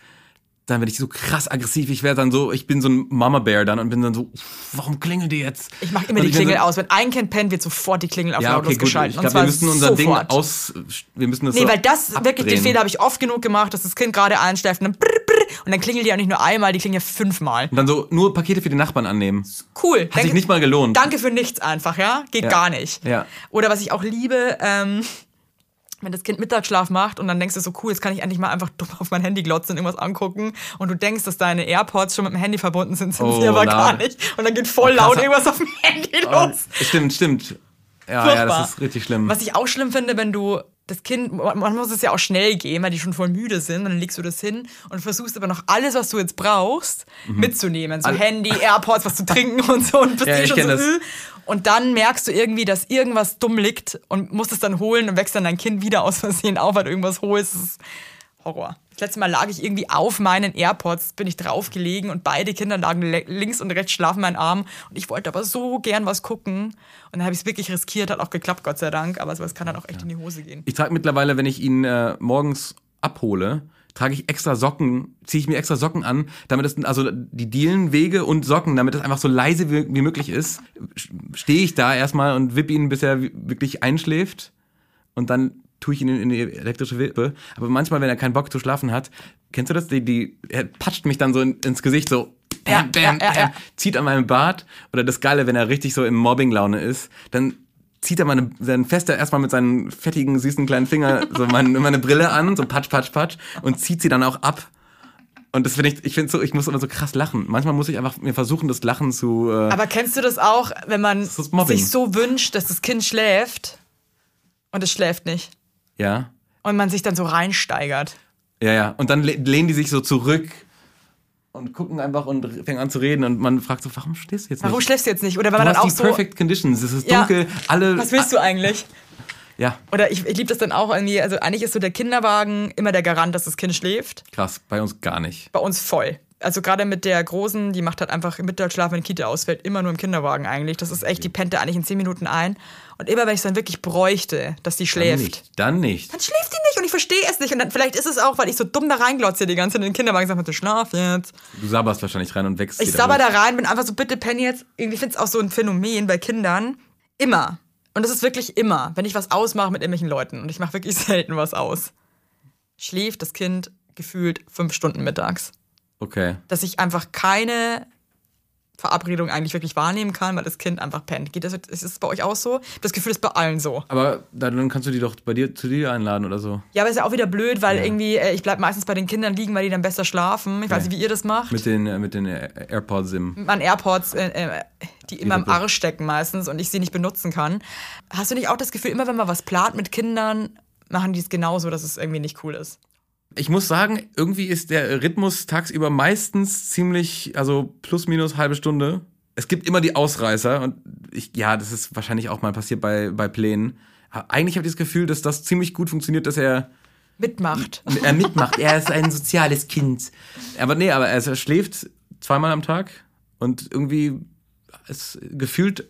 dann werde ich so krass aggressiv. Ich werde dann so, ich bin so ein Mama Bear dann und bin dann so, warum klingelt die jetzt? Ich mache immer Und die Klingel so, aus. Wenn ein Kind pennt, wird sofort die Klingel auf Ja, lautlos okay, geschalten. Ich Und glaube, wir müssen unser Ding sofort. aus, wir müssen das Nee, so weil das wirklich, den abdrehen. Fehler habe ich oft genug gemacht, dass das Kind gerade einschläft und dann brr, brr, und dann klingelt die auch nicht nur einmal, die klingelt ja fünfmal. Und dann so nur Pakete für die Nachbarn annehmen. Cool. Hat sich nicht mal gelohnt. Danke für nichts einfach, ja? Geht Ja. gar nicht. Ja. Oder was ich auch liebe, ähm, wenn das Kind Mittagsschlaf macht und dann denkst du so, cool, jetzt kann ich endlich mal einfach dumm auf mein Handy glotzen und irgendwas angucken und du denkst, dass deine AirPods schon mit dem Handy verbunden sind, sind Oh, sie aber laut. gar nicht. Und dann geht voll Oh, laut irgendwas auf dem Handy Oh, los. stimmt, stimmt. Ja, ja, Furchtbar. das ist richtig schlimm. Was ich auch schlimm finde, wenn du das Kind, man muss es ja auch schnell gehen, weil die schon voll müde sind, und dann legst du das hin und versuchst aber noch alles, was du jetzt brauchst, mitzunehmen. So Alle- Handy, AirPods, was zu trinken und so. Und bist Ja, eh schon so, das. äh. Und dann merkst du irgendwie, dass irgendwas dumm liegt und musst es dann holen und wächst dann dein Kind wieder aus Versehen auf, weil du irgendwas holst. Das ist Horror. Das letzte Mal lag ich irgendwie auf meinen AirPods, bin ich draufgelegen und beide Kinder lagen links und rechts schlafen meinen Arm und ich wollte aber so gern was gucken und dann habe ich es wirklich riskiert, hat auch geklappt, Gott sei Dank, aber sowas kann dann auch echt in die Hose gehen. Ich trage mittlerweile, wenn ich ihn äh, morgens abhole, trage ich extra Socken, ziehe ich mir extra Socken an, damit es also die Dielen, Wege und Socken, damit es einfach so leise wie, wie möglich ist, stehe ich da erstmal und wippe ihn, bis er wi- wirklich einschläft und dann tue ich ihn in, die elektrische Wippe. Aber manchmal, wenn er keinen Bock zu schlafen hat, kennst du das? Die, die, er patscht mich dann so in, ins Gesicht so bam, bam, bam, ja. zieht an meinem Bart. Oder das Geile, wenn er richtig so im Mobbing-Laune ist, dann zieht er meine, dann fest er erstmal mit seinen fettigen, süßen kleinen Finger so meine, meine Brille an, so patsch, patsch, patsch, und zieht sie dann auch ab. Und das finde ich, ich finde so, ich muss immer so krass lachen. Manchmal muss ich einfach mir versuchen, das Lachen zu. Äh, Aber kennst du das auch, wenn man Mobbing. sich so wünscht, dass das Kind schläft und es schläft nicht? Ja, Und man sich dann so reinsteigert. ja, ja. Und dann le- lehnen die sich so zurück und gucken einfach und fangen an zu reden und man fragt so, warum stehst du jetzt Warum nicht? schläfst du jetzt nicht? Oder wenn Du dann auch die so. perfect conditions. Es ist Ja. dunkel, alle. Was willst du eigentlich? Ja, Oder ich, ich liebe das dann auch irgendwie. Also eigentlich ist so der Kinderwagen immer der Garant, dass das Kind schläft. krass. Bei uns gar nicht. Bei uns voll. Also gerade mit der Großen, die macht halt einfach im Mittagsschlaf, wenn die Kita ausfällt, immer nur im Kinderwagen eigentlich. Das ist echt, die pennt da eigentlich in zehn Minuten ein. Und immer wenn ich es dann wirklich bräuchte, dass die Dann schläft, nicht. Dann nicht. dann schläft die nicht und ich verstehe es nicht. Und dann, vielleicht ist es auch, weil ich so dumm da reinglotze die ganze Zeit in den Kinderwagen und sage, schlaf jetzt. Du sabberst wahrscheinlich rein und wächst Ich sabber da rein, bin einfach so, bitte penn jetzt. Irgendwie finde es auch so ein Phänomen bei Kindern. Immer. Und das ist wirklich immer, wenn ich was ausmache mit irgendwelchen Leuten. Und ich mache wirklich selten was aus. Schläft das Kind gefühlt fünf Stunden mittags. Okay. Dass ich einfach keine Verabredung eigentlich wirklich wahrnehmen kann, weil das Kind einfach pennt. Geht das, ist es bei euch auch so? Das Gefühl ist bei allen so. Aber dann kannst du die doch bei dir zu dir einladen oder so. Ja, aber ist ja auch wieder blöd, weil irgendwie, äh, ich bleib meistens bei den Kindern liegen, weil die dann besser schlafen. Ich weiß Ja. nicht, wie ihr das macht. Mit den, äh, mit den äh, AirPods im. an AirPods, äh, die immer im. Arsch stecken meistens und ich sie nicht benutzen kann. Hast du nicht auch das Gefühl, immer wenn man was plant mit Kindern, machen die es genauso, dass es irgendwie nicht cool ist? Ich muss sagen, irgendwie ist der Rhythmus tagsüber meistens ziemlich, also plus minus halbe Stunde. Es gibt immer die Ausreißer und ich, ja, das ist wahrscheinlich auch mal passiert bei, bei Plänen. Aber eigentlich habe ich das Gefühl, dass das ziemlich gut funktioniert, dass er, Mitmacht. er mitmacht. er ist ein soziales Kind. Aber nee, aber er, schläft zweimal am Tag und irgendwie es gefühlt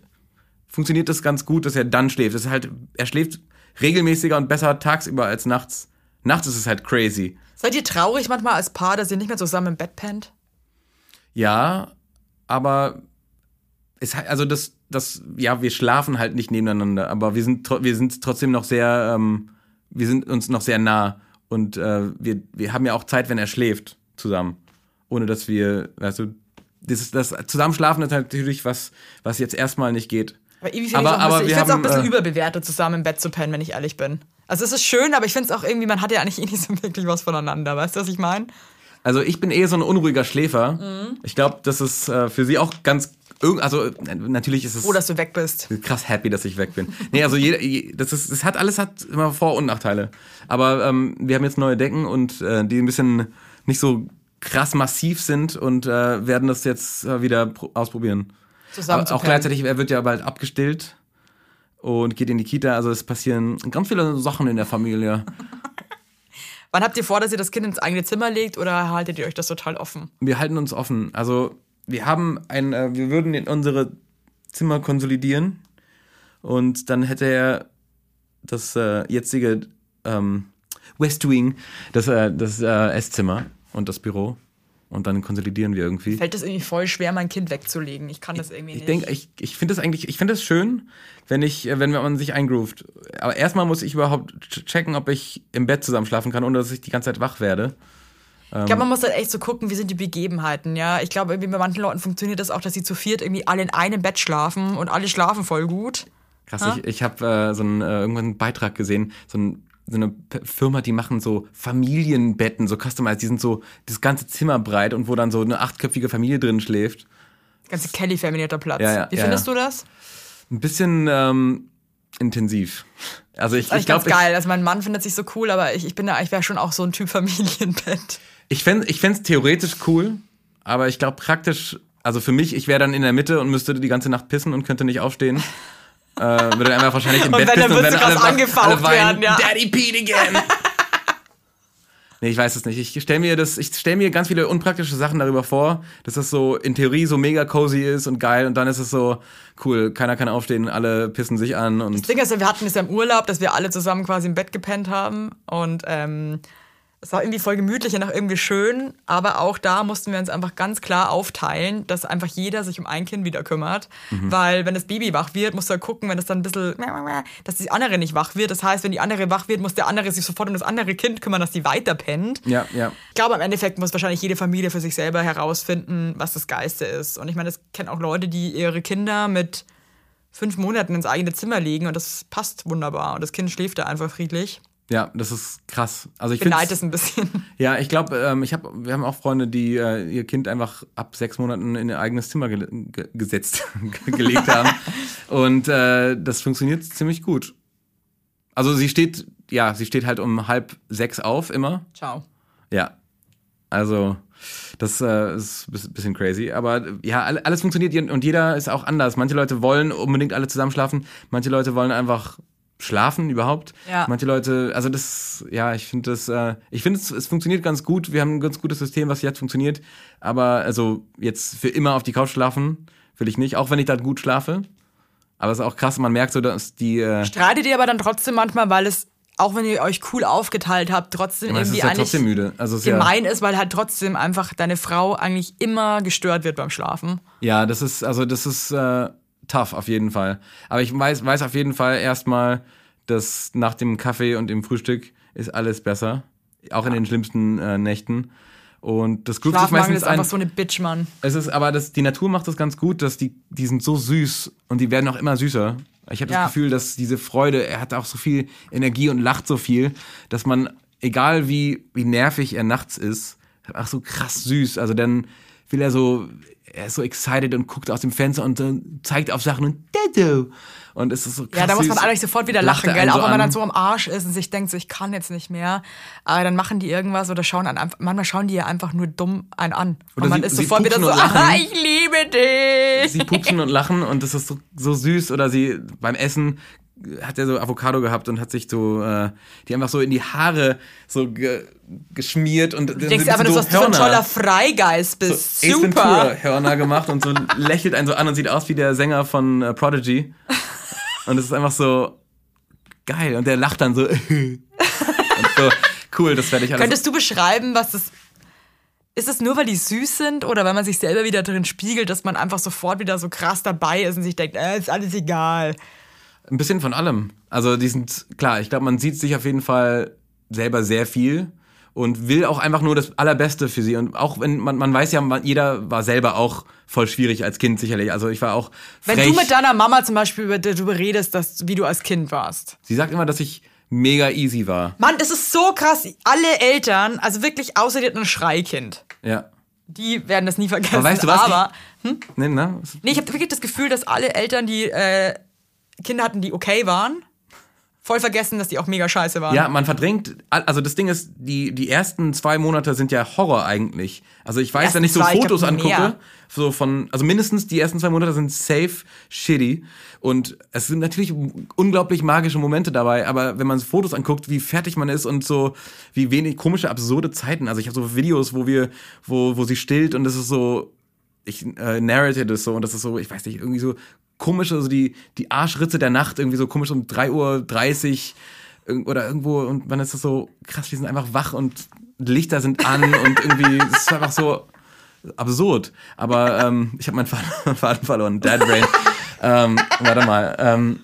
funktioniert das ganz gut, dass er dann schläft. Das ist halt, er schläft regelmäßiger und besser tagsüber als nachts. Nachts ist es halt crazy. Seid ihr traurig manchmal als Paar, dass ihr nicht mehr zusammen im Bett pennt? Ja, aber es hat- also das das ja wir schlafen halt nicht nebeneinander, aber wir sind wir sind trotzdem noch sehr ähm, wir sind uns noch sehr nah und äh, wir wir haben ja auch Zeit, wenn er schläft zusammen, ohne dass wir weißt du das das Zusammenschlafen ist natürlich was was jetzt erstmal nicht geht. Aber irgendwie finde ich auch ein aber bisschen, ich wir find's auch ein bisschen äh, überbewertet, zusammen im Bett zu pennen, wenn ich ehrlich bin. Also es ist schön, aber ich finde es auch irgendwie, man hat ja eigentlich eh nicht so wirklich was voneinander. Weißt du, was ich meine? Also ich bin eher so ein unruhiger Schläfer. Ich glaube, das ist äh, für sie auch ganz also äh, natürlich ist es Froh, dass du weg bist. krass happy, dass ich weg bin. Nee, also jeder, je- das ist, das hat alles hat immer Vor- und Nachteile. Aber ähm, wir haben jetzt neue Decken und äh, die ein bisschen nicht so krass massiv sind und äh, werden das jetzt äh, wieder pro- ausprobieren. Zusammen auch gleichzeitig, er wird ja bald abgestillt und geht in die Kita. Also es passieren ganz viele Sachen in der Familie. Wann habt ihr vor, dass ihr das Kind ins eigene Zimmer legt oder haltet ihr euch das total offen? Wir halten uns offen. Also wir haben ein, äh, wir würden in unsere Zimmer konsolidieren und dann hätte er das äh, jetzige ähm, West Wing, das, äh, das äh, Esszimmer und das Büro und dann konsolidieren wir irgendwie. Fällt es irgendwie voll schwer, mein Kind wegzulegen. Ich kann das irgendwie Ich nicht. denke, ich, ich finde das eigentlich, ich finde das schön, wenn ich, äh, wenn man sich eingroovt. Aber erstmal muss ich überhaupt ch- checken, ob ich im Bett zusammen schlafen kann, ohne dass ich die ganze Zeit wach werde. Ich glaube, man muss halt echt so gucken, wie sind die Begebenheiten, ja. Ich glaube, irgendwie bei manchen Leuten funktioniert das auch, dass sie zu viert irgendwie alle in einem Bett schlafen und alle schlafen voll gut. Krass, ich, ich habe äh, so einen, äh, irgendwann einen Beitrag gesehen, so, ein, so eine Firma, die machen so Familienbetten, so customized, die sind so das ganze Zimmer breit und wo dann so eine achtköpfige Familie drin schläft. Ganze Kelly hat da Platz. Ja, ja, wie ja, findest du das? Ein bisschen ähm, intensiv. Also ich, Also ich ich glaube, geil. Also mein Mann findet sich so cool, aber ich, ich bin da, ich wäre schon auch so ein Typ Familienbett. ich fände ich fänd's theoretisch cool, aber ich glaube praktisch, also für mich, ich wäre dann in der Mitte und müsste die ganze Nacht pissen und könnte nicht aufstehen. Äh, würde einfach wahrscheinlich im Und Bett wenn, dann pissen und würdest wenn du alle, alle weinen, werden, ja. Daddy peed again. Nee, ich weiß es nicht. Ich stelle mir das, ich stelle mir ganz viele unpraktische Sachen darüber vor, dass das so in Theorie so mega cozy ist und geil und dann ist es so cool, keiner kann aufstehen, alle pissen sich an und Das Ding ist ja, wir hatten es ja im Urlaub, dass wir alle zusammen quasi im Bett gepennt haben und ähm, Es war irgendwie voll gemütlich und auch irgendwie schön, aber auch da mussten wir uns einfach ganz klar aufteilen, dass einfach jeder sich um ein Kind wieder kümmert. Weil wenn das Baby wach wird, musst du halt gucken, wenn es dann ein bisschen, dass die andere nicht wach wird. Das heißt, wenn die andere wach wird, muss der andere sich sofort um das andere Kind kümmern, dass die weiter pennt. Ja, ja. Ich glaube, im Endeffekt muss wahrscheinlich jede Familie für sich selber herausfinden, was das Geiste ist. Und ich meine, es kennen auch Leute, die ihre Kinder mit fünf Monaten ins eigene Zimmer legen und das passt wunderbar. Und das Kind schläft da einfach friedlich. Ja, das ist krass. Also ich beneide es ein bisschen. Ja, ich glaube, ähm, ich hab, wir haben auch Freunde, die äh, ihr Kind einfach ab sechs Monaten in ihr eigenes Zimmer ge ge gesetzt, gelegt haben. Und äh, das funktioniert ziemlich gut. Also sie steht, ja, sie steht halt um halb sechs auf immer. Ciao. Ja. Also, das äh, ist ein bis- bisschen crazy. Aber ja, all- alles funktioniert und jeder ist auch anders. Manche Leute wollen unbedingt alle zusammen schlafen. Manche Leute wollen einfach schlafen überhaupt. Ja. Manche Leute, also das, ja, ich finde das, äh, ich finde es, es funktioniert ganz gut. Wir haben ein ganz gutes System, was jetzt funktioniert. Aber also jetzt für immer auf die Couch schlafen will ich nicht, auch wenn ich da gut schlafe. Aber es ist auch krass, man merkt so, dass die, äh, Streitet ihr aber dann trotzdem manchmal, weil es, auch wenn ihr euch cool aufgeteilt habt, trotzdem es irgendwie ist ja eigentlich trotzdem müde. Also ist ja, gemein ist, weil halt trotzdem einfach deine Frau eigentlich immer gestört wird beim Schlafen. Ja, das ist, also das ist äh, tough auf jeden Fall. Aber ich weiß, weiß auf jeden Fall erstmal, dass nach dem Kaffee und dem Frühstück ist alles besser. Auch in den schlimmsten äh, Nächten. Und das groovt sich meistens ist einfach ein. so eine Bitch, Mann. Es ist, aber das, die Natur macht das ganz gut, dass die, die sind so süß und die werden auch immer süßer. Ich habe Ja. das Gefühl, dass diese Freude, er hat auch so viel Energie und lacht so viel, dass man, egal wie, wie nervig er nachts ist, auch so krass süß. Also dann will er so, er ist so excited und guckt aus dem Fenster und äh, zeigt auf Sachen und Dado. Und es ist so krass Ja, da muss man eigentlich sofort wieder lachen, gell? Auch so wenn man an. dann so am Arsch ist und sich denkt, so, ich kann jetzt nicht mehr. Aber dann machen die irgendwas oder schauen an. Manchmal schauen die ja einfach nur dumm einen an. Oder und man sie- ist sofort wieder so, ah, ich liebe dich. sie pupsen und lachen und das ist so, so süß. Oder sie beim Essen hat er so Avocado gehabt und hat sich so äh, die einfach so in die Haare so ge geschmiert und Du denkst einfach, dass du so ein toller Freigeist bist. Ace Super. Ventura Hörner gemacht und so lächelt einen so an und sieht aus wie der Sänger von äh, Prodigy. Und es ist einfach so geil und der lacht dann so. so cool, das werde ich alles. Könntest du beschreiben, was das ist es nur, weil die süß sind oder weil man sich selber wieder drin spiegelt, dass man einfach sofort wieder so krass dabei ist und sich denkt, äh, ist alles egal. Ein bisschen von allem. Also die sind, klar, ich glaube, man sieht sich auf jeden Fall selber sehr viel und will auch einfach nur das Allerbeste für sie. Und auch wenn man, man weiß ja, man, jeder war selber auch voll schwierig als Kind sicherlich. Also ich war auch frech. Wenn du mit deiner Mama zum Beispiel über, darüber redest, dass, wie du als Kind warst. sie sagt immer, dass ich mega easy war. Mann, das ist so krass. Alle Eltern, also wirklich außer dir ein Schreikind. Ja. Die werden das nie vergessen. Aber weißt du was? Aber, Nee, ne? nee, ich habe wirklich das Gefühl, dass alle Eltern, die äh, Kinder hatten, die okay waren, voll vergessen, dass die auch mega scheiße waren. Ja, man verdrängt, also das Ding ist, die, die ersten zwei Monate sind ja Horror eigentlich. Also ich weiß, wenn ich so zwei, ich Fotos glaub, angucke, mehr. so von, also mindestens die ersten zwei Monate sind safe shitty. Und es sind natürlich unglaublich magische Momente dabei, aber wenn man Fotos anguckt, wie fertig man ist und so, wie wenig komische, absurde Zeiten. Also ich habe so Videos, wo wir, wo, wo sie stillt und das ist so, ich äh, narrate das so und das ist so, ich weiß nicht, irgendwie so komisch, also die, die Arschritze der Nacht, irgendwie so komisch um 3.30 Uhr oder irgendwo und man ist das so krass, wir sind einfach wach und Lichter sind an und irgendwie, es ist einfach so absurd. Aber ähm, ich habe meinen Faden, Faden verloren, Dad Brain. ähm, warte mal, ähm,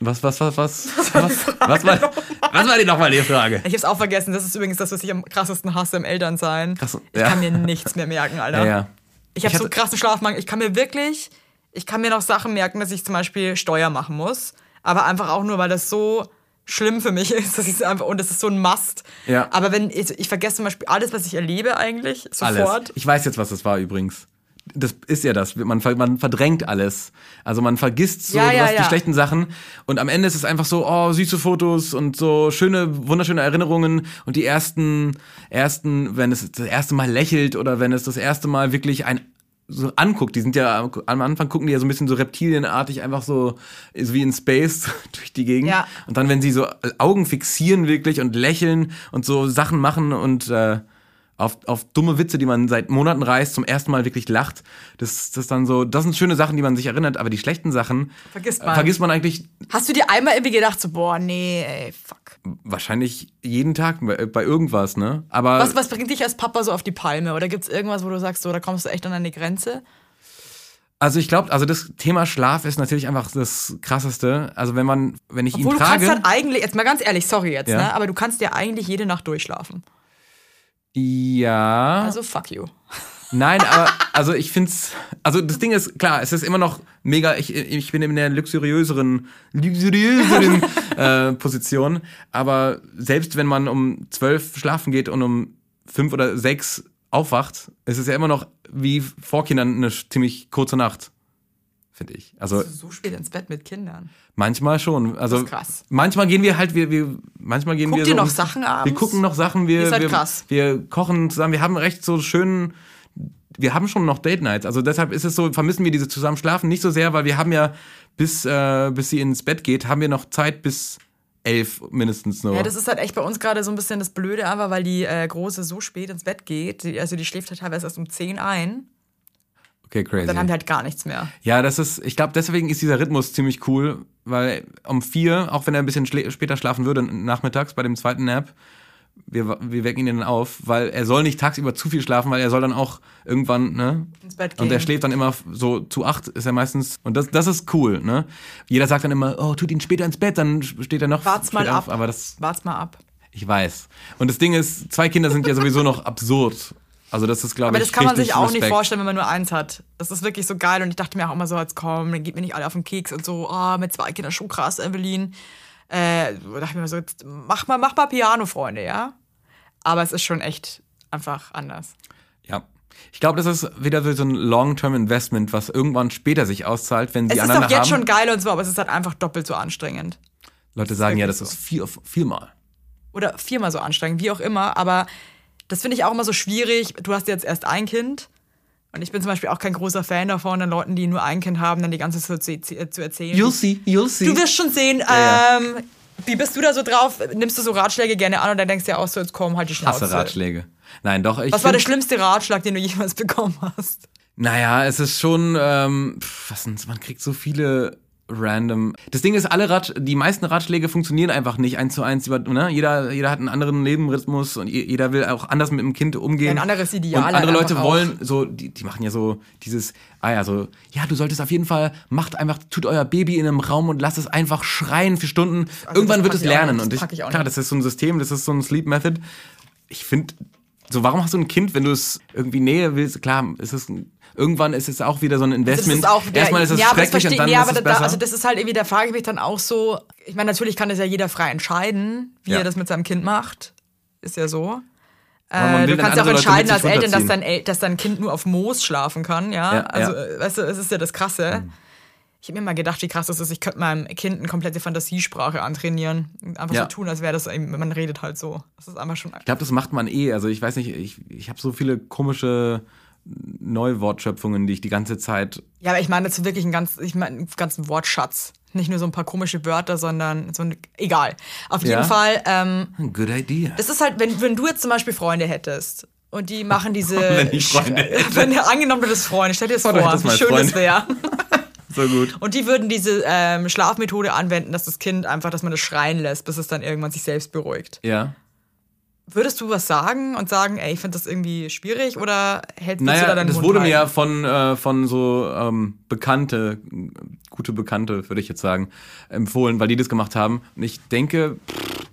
was, was, was, was, was, was, war, was war die nochmal die Frage? Ich hab's auch vergessen. Das ist übrigens das, was ich am krassesten hasse im Elternsein. Krass, ich ja. kann mir nichts mehr merken, Alter. Ja, ja. Ich habe so krassen Schlafmangel. Ich kann mir wirklich, ich kann mir noch Sachen merken, dass ich zum Beispiel Steuer machen muss. Aber einfach auch nur, weil das so schlimm für mich ist. Das ist einfach, und das ist so ein Must. Ja. Aber wenn, ich, ich vergesse zum Beispiel alles, was ich erlebe eigentlich, Alles. sofort. Ich weiß jetzt, was das war übrigens. Das ist ja das. Man, man verdrängt alles. Also man vergisst so Ja, ja, was, ja. die schlechten Sachen. Und am Ende ist es einfach so, oh, süße Fotos und so schöne, wunderschöne Erinnerungen. Und die ersten, ersten, wenn es das erste Mal lächelt oder wenn es das erste Mal wirklich ein so anguckt, die sind ja am Anfang gucken die ja so ein bisschen so reptilienartig einfach so, so wie in Space durch die Gegend. Ja. Und dann, wenn sie so Augen fixieren wirklich und lächeln und so Sachen machen und äh, auf, auf dumme Witze, die man seit Monaten reißt, zum ersten Mal wirklich lacht. Das, das ist dann so, das sind schöne Sachen, die man sich erinnert, aber die schlechten Sachen Vergisst äh, man. vergisst man eigentlich Hast du dir einmal irgendwie gedacht, so, boah, nee, ey, fuck. wahrscheinlich jeden Tag bei, bei irgendwas, ne? Aber Was, was bringt dich als Papa so auf die Palme? Oder gibt es irgendwas, wo du sagst, so, da kommst du echt an eine Grenze? also ich glaube, also das Thema Schlaf ist natürlich einfach das krasseste. Also wenn man, wenn ich Obwohl ihn du kannst dann eigentlich, jetzt mal ganz ehrlich, sorry jetzt, Ja. ne? Aber du kannst ja eigentlich jede Nacht durchschlafen. Ja, Also fuck you. Nein, aber also ich find's, also das Ding ist klar, es ist immer noch mega. Ich, ich bin in der luxuriöseren, luxuriöseren äh, Position, aber selbst wenn man um zwölf schlafen geht und um fünf oder sechs aufwacht, ist es ja immer noch wie vor Kindern eine ziemlich kurze Nacht, finde ich. Also So spät ins Bett mit Kindern. manchmal schon. Also Das ist krass. manchmal gehen wir halt, wir, wir manchmal gehen Guckt wir ihr so noch Sachen Wir abends? gucken noch Sachen, wir, seid wir, krass. wir kochen zusammen, wir haben recht so schönen, wir haben schon noch Date Nights. Also deshalb ist es so, vermissen wir diese zusammen schlafen nicht so sehr, weil wir haben ja bis, äh, bis sie ins Bett geht, haben wir noch Zeit bis elf mindestens nur. Ja, das ist halt echt bei uns gerade so ein bisschen das Blöde, aber weil die äh, Große so spät ins Bett geht, also die schläft halt teilweise erst um 10 ein, okay, crazy. dann haben die halt gar nichts mehr. Ja, das ist, ich glaube, deswegen ist dieser Rhythmus ziemlich cool, weil um vier, auch wenn er ein bisschen später schlafen würde, nachmittags bei dem zweiten Nap, wir, wir wecken ihn dann auf, weil er soll nicht tagsüber zu viel schlafen, weil er soll dann auch irgendwann, ne? Ins Bett gehen. Und er schläft dann immer so zu acht, ist er meistens. Und das, das ist cool, ne? Jeder sagt dann immer, oh, tut ihn später ins Bett, dann steht er noch Wart's mal ab. auf. Aber das, Wart's mal ab. ich weiß. Und das Ding ist, zwei Kinder sind ja sowieso noch absurd. Also das ist, glaube Aber ich, das kann man sich auch nicht Respekt. vorstellen, wenn man nur eins hat. Das ist wirklich so geil und ich dachte mir auch immer so, jetzt komm, dann geht mir nicht alle auf den Keks und so, oh, mit zwei Kindern schon krass, Evelyn. Äh, da dachte ich mir so, jetzt mach mal, mach mal Piano, Freunde, ja? Aber es ist schon echt einfach anders. Ja. Ich glaube, das ist wieder so ein Long-Term-Investment, was irgendwann später sich auszahlt, wenn sie Es ist auch jetzt haben. schon geil und so, aber es ist halt einfach doppelt so anstrengend. Leute sagen ja, das so. ist vier, viermal. Oder viermal so anstrengend, wie auch immer. Aber das finde ich auch immer so schwierig. Du hast jetzt erst ein Kind. Und ich bin zum Beispiel auch kein großer Fan davon, dann Leuten, die nur ein Kind haben, dann die ganze Zeit zu, zu zu erzählen. see, you'll see. Du wirst schon sehen, Ja, ähm, wie bist du da so drauf? Nimmst du so Ratschläge gerne an und dann denkst du ja auch so, jetzt komm, halt die Schnauze. hasse Ratschläge. Nein, doch. Ich Was war der schlimmste Ratschlag, den du jemals bekommen hast? Naja, es ist schon, ähm, pf, was denn, man kriegt so viele random. Das Ding ist, alle Rat, die meisten Ratschläge funktionieren einfach nicht eins zu eins. Ne? jeder, jeder hat einen anderen Lebenrhythmus und je- jeder will auch anders mit dem Kind umgehen. Ein anderes Ideal Und andere halt Leute einfach auch. wollen so, die, die machen ja so dieses, ah ja, so, ja, du solltest auf jeden Fall, macht einfach, tut euer Baby in einem Raum und lasst es einfach schreien für Stunden. Irgendwann das wird es lernen. nicht, Und ich, ich klar, das ist so ein System, das ist so ein Sleep Method. Ich finde, so, warum hast du ein Kind, wenn du es irgendwie Nähe willst? Klar, ist es ein, irgendwann ist es auch wieder so ein Das Investment. ist auch der, Erstmal ist es ja, schrecklich und verstehe- dann ja, ist aber es da, besser. also das ist halt irgendwie, da frage ich mich dann auch so, ich meine, natürlich kann das ja jeder frei entscheiden, wie Ja. er das mit seinem Kind macht. Ist ja so. Äh, du kannst ja auch entscheiden als Eltern, dass dein, El dass dein Kind nur auf Moos schlafen kann, ja. Ja, also, äh, weißt du, es ist ja das Krasse. Ich habe mir mal gedacht, wie krass das ist. Ich könnte meinem Kind eine komplette Fantasiesprache antrainieren. Einfach Ja. so tun, als wäre das, eben- man redet halt so. Das ist einfach schon. Ich glaube, das macht man eh. Also ich weiß nicht, ich, ich habe so viele komische Neuwortschöpfungen, die ich die ganze Zeit. Ja, aber ich meine jetzt wirklich einen, ganz, ich meine, einen ganzen Wortschatz. Nicht nur so ein paar komische Wörter, sondern so ein. Egal. Auf jeden Ja. Fall. Ähm, Good idea. Das ist halt, wenn, wenn du jetzt zum Beispiel Freunde hättest und die machen diese. Wenn ich Freunde hätte. Wenn du angenommen du hättest Freunde, stell dir das Oh, vor, wie schön Freunde. das wäre. So gut. Und die würden diese ähm, Schlafmethode anwenden, dass das Kind einfach, dass man das schreien lässt, bis es dann irgendwann sich selbst beruhigt. Ja. Würdest du was sagen und sagen, ey, ich finde das irgendwie schwierig oder hältst willst du da Naja, deinen das Mund wurde mir ja von, äh, von so ähm, Bekannte, gute Bekannte, würde ich jetzt sagen, empfohlen, weil die das gemacht haben. Und ich denke,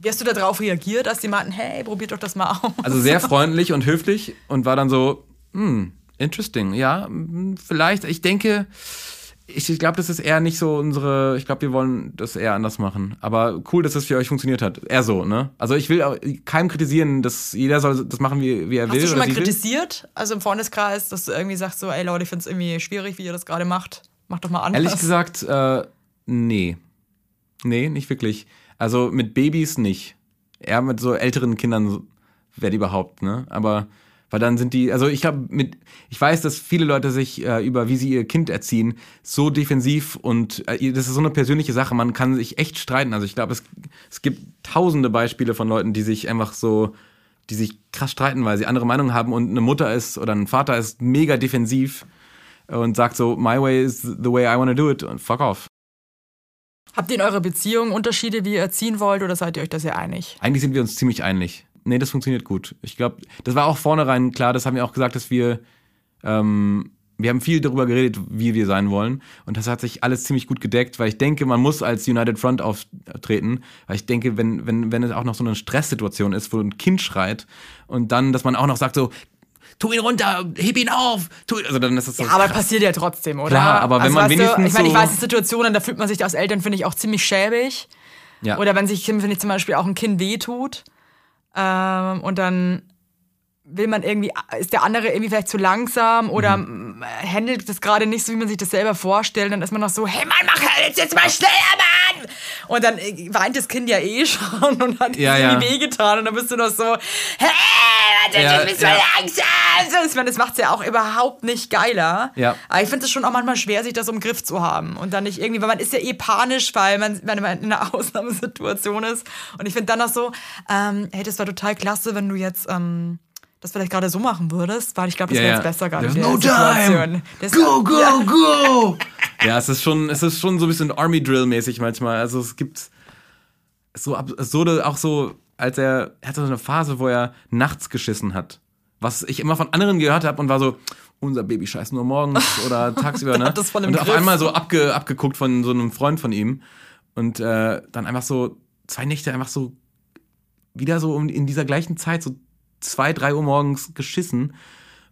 Wie hast du da drauf reagiert, als die meinten, hey, probiert doch das mal aus? also sehr freundlich und höflich und war dann so, hm, interesting, ja, hm, vielleicht, ich denke, ich, ich glaube, das ist eher nicht so unsere, ich glaube, wir wollen das eher anders machen. Aber cool, dass das für euch funktioniert hat. Eher so, ne? Also ich will auch keinem kritisieren, dass jeder soll das machen, wie, wie er Hast will. du schon mal sie will. kritisiert, also im Freundeskreis, dass du irgendwie sagst so, ey Leute, ich finde es irgendwie schwierig, wie ihr das gerade macht. Mach doch mal anders. Ehrlich gesagt, äh, nee. Nee, nicht wirklich. Also mit Babys nicht. Eher mit so älteren Kindern, wenn überhaupt, ne? Aber, weil dann sind die, also ich habe mit, ich weiß, dass viele Leute sich äh, über, wie sie ihr Kind erziehen, so defensiv und äh, das ist so eine persönliche Sache, man kann sich echt streiten. Also ich glaube, es, es gibt tausende Beispiele von Leuten, die sich einfach so die sich krass streiten, weil sie andere Meinungen haben und eine Mutter ist oder ein Vater ist mega defensiv und sagt so, my way is the way I want to do it und fuck off. Habt ihr in eurer Beziehung Unterschiede, wie ihr erziehen wollt, oder seid ihr euch da sehr einig? Eigentlich sind wir uns ziemlich einig. Nee, das funktioniert gut. Ich glaube, das war auch vornherein klar, das haben wir auch gesagt, dass wir, ähm, wir haben viel darüber geredet, wie wir sein wollen. Und das hat sich alles ziemlich gut gedeckt, weil ich denke, man muss als United Front auftreten. Weil ich denke, wenn, wenn, wenn es auch noch so eine Stresssituation ist, wo ein Kind schreit und dann, dass man auch noch sagt so, tu ihn runter, heb ihn auf. Tu ihn, also dann ist das so. Ja, aber krass. passiert ja trotzdem, oder? Klar, aber wenn also, man weißt du, wenigstens Ich meine, ich weiß, die Situationen, da fühlt man sich als Eltern, finde ich, auch ziemlich schäbig. ja. Oder wenn sich, finde ich, zum Beispiel auch ein Kind wehtut ähm, und dann will man irgendwie, ist der andere irgendwie vielleicht zu langsam oder Mhm. handelt das gerade nicht so, wie man sich das selber vorstellt. Dann ist man noch so, hey Mann, mach jetzt, jetzt mal schneller, Mann! Und dann äh, weint das Kind ja eh schon und hat Ja, ja, irgendwie wehgetan und dann bist du noch so, hey, warte, Ja, du bist ja. langsam! Ich meine, das macht es ja auch überhaupt nicht geiler. Ja. Aber ich finde es schon auch manchmal schwer, sich das im Griff zu haben. Und dann nicht irgendwie, weil man ist ja eh panisch, weil man, wenn man in einer Ausnahmesituation ist. Und ich finde dann noch so, ähm, hey, das war total klasse, wenn du jetzt ähm, das vielleicht gerade so machen würdest, weil ich glaube, das wäre ja. jetzt besser gerade There's no time. Go, go, ja. go! Ja, es ist schon, es ist schon so ein bisschen Army Drill mäßig manchmal. Also es gibt so absurde, auch so, als er, er hatte so eine Phase, wo er nachts geschissen hat. Was ich immer von anderen gehört habe und war so, unser Baby scheißt nur morgens oder tagsüber, ne? das voll im und auf Griff. einmal so abge, abgeguckt von so einem Freund von ihm. Und äh, dann einfach so zwei Nächte einfach so wieder so in dieser gleichen Zeit, so zwei, drei Uhr morgens geschissen.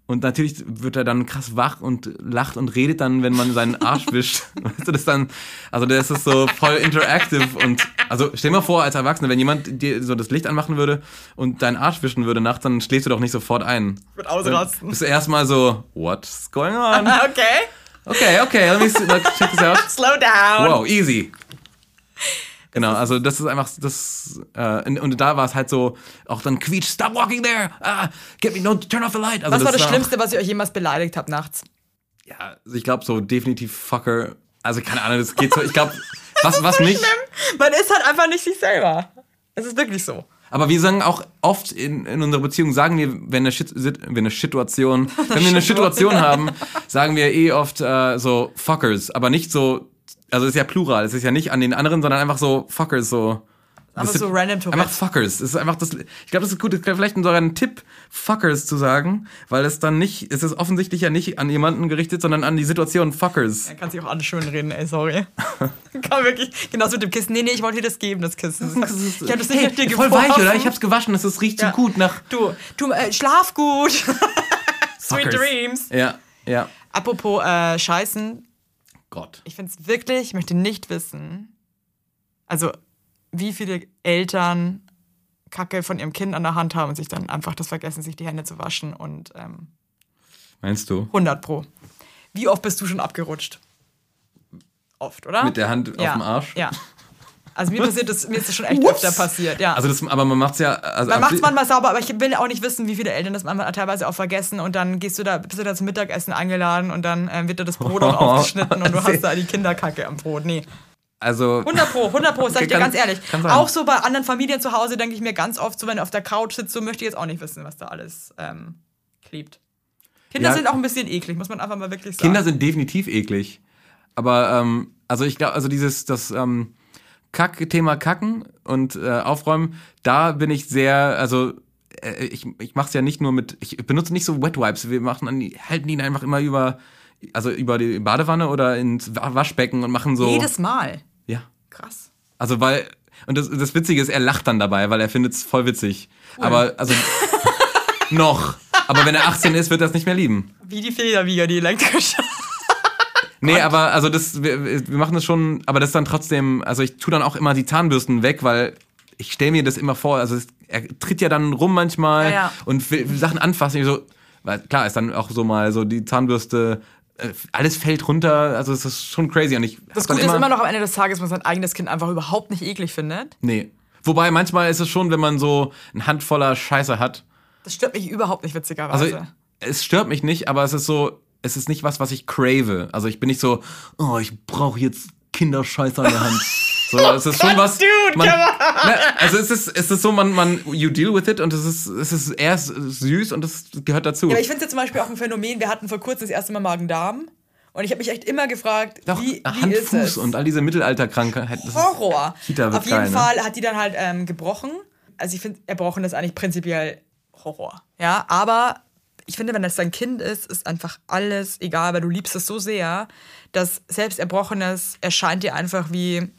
Und natürlich wird er dann krass wach und lacht und redet dann, wenn man seinen Arsch wischt. Weißt du, das dann, also das ist so voll interactive und, also stell dir mal vor, als Erwachsener, wenn jemand dir so das Licht anmachen würde und deinen Arsch wischen würde nachts, dann schläfst du doch nicht sofort ein. Wird ausrasten. Dann bist du erstmal so, what's going on? Okay, Okay, okay, let me see, let's check this out. slow down. Wow, easy. Genau, also das ist einfach das äh, und, und da war es halt so auch dann quietsch, stop walking there, ah, get me, no, turn off the light. Also Was war das auch- Schlimmste, was ihr euch jemals beleidigt habt nachts? Ja, also ich glaube so definitiv Fucker. Also keine Ahnung, das geht so. Ich glaube, was was nicht. Man ist halt einfach nicht sich selber. Es ist wirklich so. Aber wir sagen auch oft in, in unserer Beziehung, sagen wir, wenn eine, Shit, wenn eine Situation, wenn wir eine Situation haben, sagen wir eh oft äh, so Fuckers, aber nicht so, also ist ja plural, es ist ja nicht an den anderen, sondern einfach so Fuckers, so. Einfach Das so random Einfach Tourette. Fuckers. Es ist einfach das. Ich glaube, das ist gut. Das ist vielleicht sogar ein Tipp, Fuckers zu sagen, weil es dann nicht, es ist offensichtlich ja nicht an jemanden gerichtet, sondern an die Situation Fuckers. Er kann sich auch alles schön reden, ey, sorry. kann wirklich, genauso mit dem Kissen. Nee, nee, ich wollte dir das geben, das Kissen. Das ist, ich hab das nicht hey, mit dir voll weich, oder? Ich hab's gewaschen, es riecht Ja. so gut nach Du, du, äh, schlaf gut. Sweet Fuckers. Dreams. Ja, ja. Apropos äh, Scheißen, Gott. ich finde es wirklich, ich möchte nicht wissen, also wie viele Eltern Kacke von ihrem Kind an der Hand haben und sich dann einfach das vergessen, sich die Hände zu waschen und ähm, Meinst du? 100 pro. Wie oft bist du schon abgerutscht? Oft, oder? Mit der Hand ja. auf dem Arsch? Ja. Also mir passiert das, mir ist das schon echt Ups. öfter passiert, ja. Also das, aber man macht's ja. Also man macht es manchmal sauber, aber ich will auch nicht wissen, wie viele Eltern das manchmal teilweise auch vergessen und dann gehst du da, bist du da zum Mittagessen eingeladen und dann ähm, wird da das Brot auch aufgeschnitten und du hast da die Kinderkacke am Brot. Nee. also 100 Pro, 100 Pro, sag ich dir Kann- ganz ehrlich. Auch so bei anderen Familien zu Hause denke ich mir ganz oft, so wenn du auf der Couch sitzt, so möchte ich jetzt auch nicht wissen, was da alles ähm, klebt. Kinder Ja. sind auch ein bisschen eklig, muss man einfach mal wirklich sagen. Kinder sind definitiv eklig. Aber ähm, also ich glaube, also dieses das ähm, Kack Thema Kacken und äh, Aufräumen, da bin ich sehr, also äh, ich, ich mache es ja nicht nur mit, ich benutze nicht so Wet Wipes, wir machen dann, die- halten ihn einfach immer über, also über die Badewanne oder ins Wa- Waschbecken und machen so. Jedes Mal. Ja. Krass. Also weil und das, das Witzige ist, er lacht dann dabei, weil er findet es voll witzig. Aber also noch. Aber wenn er 18 ist, wird er es nicht mehr lieben. Wie die Federwieger, die elektrisch. Nee, aber also das, wir, wir machen das schon, aber das ist dann trotzdem, also ich tue dann auch immer die Zahnbürsten weg, weil ich stelle mir das immer vor, also es, er tritt ja dann rum manchmal Ja, ja. und will Sachen anfassen. Ich so, weil klar ist dann auch so mal so die Zahnbürste, äh, alles fällt runter, also es ist schon crazy und ich Das Gute ist immer noch am Ende des Tages, dass man sein eigenes Kind einfach überhaupt nicht eklig findet. Nee. Wobei manchmal ist es schon, wenn man so eine Hand voller Scheiße hat. Das stört mich überhaupt nicht, witzigerweise. Also es stört mich nicht, aber es ist so, es ist nicht was, was ich crave. Also ich bin nicht so, oh, ich brauche jetzt Kinderscheiße an der Hand. So, es ist schon was. Dude, man, come on. ne, also es ist, es ist so, man, man, you deal with it und es ist, es ist erst süß und das gehört dazu. Ja, aber ich finde es ja zum Beispiel auch ein Phänomen. Wir hatten vor kurzem das erste Mal Magen-Darm. Und ich habe mich echt immer gefragt, Doch, wie, wie Hand, ist Fuß es? und all diese Mittelalterkrankheiten. Horror. Auf jeden ne? Fall hat die dann halt ähm, gebrochen. Also ich finde, erbrochen ist eigentlich prinzipiell Horror. Ja, aber ich finde, wenn das dein Kind ist, ist einfach alles egal, weil du liebst es so sehr, dass selbst Erbrochenes erscheint dir einfach wie,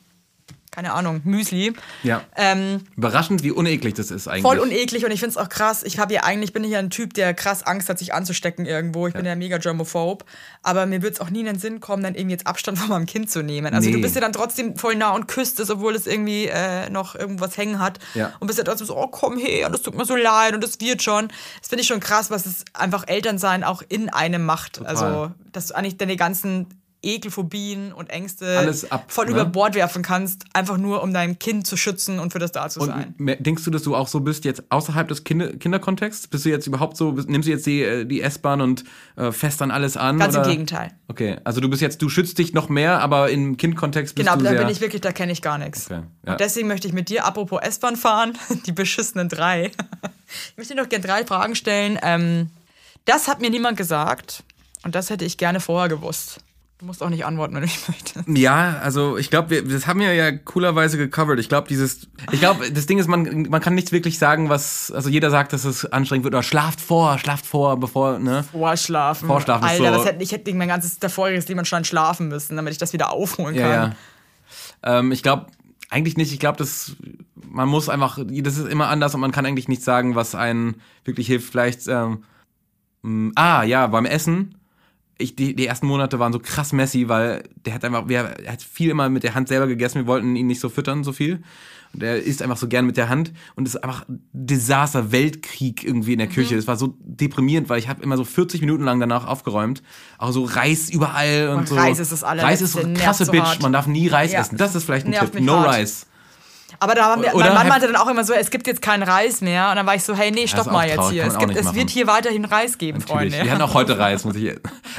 keine Ahnung, Müsli. Ja. Ähm, Überraschend, wie uneklig das ist eigentlich. voll uneklig und ich finde es auch krass. Ich habe ja eigentlich, bin ich ja ein Typ, der krass Angst hat, sich anzustecken irgendwo. Ich bin ja mega germophob. Aber mir wird es auch nie in den Sinn kommen, dann irgendwie jetzt Abstand von meinem Kind zu nehmen. Also Nee. du bist ja dann trotzdem voll nah und küsst es, obwohl es irgendwie äh, noch irgendwas hängen hat. Ja. Und bist ja trotzdem so, oh komm her, das tut mir so leid und das wird schon. Das finde ich schon krass, was es einfach Elternsein auch in einem macht. Also, dass du eigentlich deine ganzen Ekelphobien und Ängste Alles ab, voll ne? über Bord werfen kannst, einfach nur um dein Kind zu schützen und für das da zu sein. Und mer- denkst du, dass du auch so bist jetzt außerhalb des Kinder Kinderkontexts? Bist du jetzt überhaupt so, bist- nimmst du jetzt die, äh, die S-Bahn und äh, fest dann alles an? Ganz oder? im Gegenteil. Okay, also du bist jetzt, du schützt dich noch mehr, aber im Kindkontext bist Genau, du da sehr... bin ich wirklich, da kenne ich gar nichts. Okay, ja. Und deswegen möchte ich mit dir, apropos S-Bahn fahren, die beschissenen drei. Ich möchte dir noch gerne drei Fragen stellen. Ähm, das hat mir niemand gesagt und das hätte ich gerne vorher gewusst. Du musst auch nicht antworten, wenn du nicht möchtest. Ja, also ich glaube, das haben wir ja coolerweise gecovert. Ich glaube, dieses, ich glaube, das Ding ist, man, man kann nichts wirklich sagen, was, also jeder sagt, dass es anstrengend wird oder schlaft vor, schlaft vor, bevor, ne? Vorschlafen. Vorschlafen ist Alter, so- das hätte, ich hätte mein ganzes davoriges Leben anscheinend schlafen müssen, damit ich das wieder aufholen Ja, kann. ja. Ähm, ich glaube, eigentlich nicht. Ich glaube, das, man muss einfach, das ist immer anders und man kann eigentlich nicht sagen, was einen wirklich hilft. Vielleicht, ähm, ah, ja, beim Essen. Ich, die, die ersten Monate waren so krass messy, weil der hat einfach, wir, er hat viel immer mit der Hand selber gegessen. Wir wollten ihn nicht so füttern, so viel. Und er isst einfach so gern mit der Hand. Und es ist einfach Desaster, Weltkrieg irgendwie in der Küche. Es war so deprimierend, weil ich habe immer so 40 Minuten lang danach aufgeräumt. Auch so Reis überall und Und so. Reis ist das Reis ist so krasse Bitch. Man darf nie Reis Ja. essen. Das ist vielleicht ein Nervt Tipp. No hart. Rice. Aber da haben wir, mein Mann meinte dann auch immer so, es gibt jetzt keinen Reis mehr. Und dann war ich so, hey, nee, stopp auch mal jetzt hier. Es, gibt, es wird hier weiterhin Reis geben, Natürlich. Freunde. Wir hatten auch heute Reis, muss ich.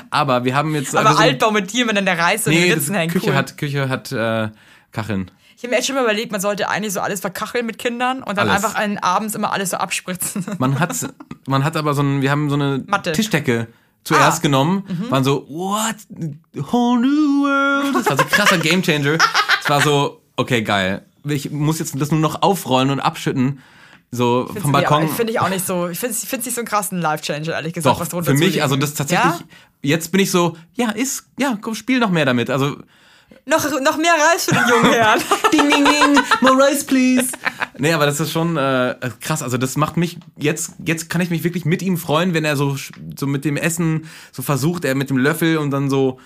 Aber wir haben jetzt. Aber also so- Altbau mit dir, wenn dann der Reis so in Nee, den das, Ritzen hängt. Küche cool. hat, Küche hat äh, Kacheln. Ich habe mir echt schon mal überlegt, man sollte eigentlich so alles verkacheln mit Kindern und dann Alles. einfach einen abends immer alles so abspritzen. Man hat, man hat aber so ein, wir haben so eine Matte. Tischdecke zuerst Ah. genommen, waren so, what? Whole new world. Das war so ein krasser Gamechanger. Es war so, okay, geil. Ich muss jetzt das nur noch aufrollen und abschütten. So vom Balkon. Finde ich auch nicht so. Ich finde es nicht so einen krassen Life-Changer, ehrlich gesagt, Doch, was drunter für mich, also das tatsächlich, Ja? jetzt bin ich so, ja, ist, ja, komm, spiel noch mehr damit. Also, Noch, noch mehr Reis für den jungen Herrn. ding, ding, ding, more rice, please. Nee, aber das ist schon äh, krass. Also das macht mich, jetzt, jetzt kann ich mich wirklich mit ihm freuen, wenn er so, so mit dem Essen so versucht, er mit dem Löffel und dann so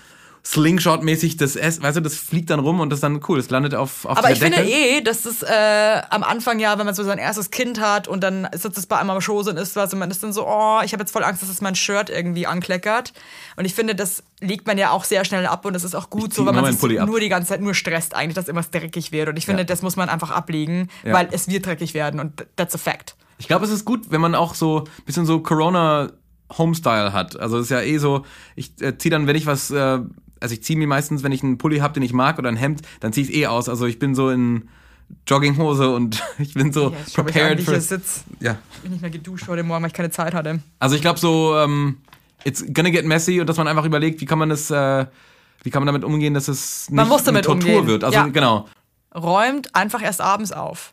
Slingshot-mäßig das Essen, weißt du, das fliegt dann rum und das ist dann cool, das landet auf, auf Aber ich finde Decke. eh, dass das äh, am Anfang ja, wenn man so sein erstes Kind hat und dann sitzt es bei einem am Schoß und ist was und man ist dann so, oh, ich habe jetzt voll Angst, dass es mein Shirt irgendwie ankleckert. Und ich finde, das legt man ja auch sehr schnell ab und das ist auch gut so, weil man sich nur die ganze Zeit nur stresst eigentlich, dass immer dreckig wird. Und ich finde, Ja. das muss man einfach ablegen, Ja. weil es wird dreckig werden und that's a fact. Ich glaube, es ist gut, wenn man auch so ein bisschen so Corona Homestyle hat. Also es ist ja eh so, ich äh, ziehe dann, wenn ich was, äh, also ich ziehe mir meistens, wenn ich einen Pulli habe, den ich mag oder ein Hemd, dann ziehe ich eh aus. Also ich bin so in Jogginghose und ich bin so Ja, jetzt prepared für. sitz. Ja. Ich bin nicht mehr geduscht heute Morgen, weil ich keine Zeit hatte. Also ich glaube so, ähm, it's gonna get messy und dass man einfach überlegt, wie kann man das, äh, wie kann man damit umgehen, dass es nicht Man muss damit Tortur umgehen. wird. Also Ja. genau. räumt einfach erst abends auf.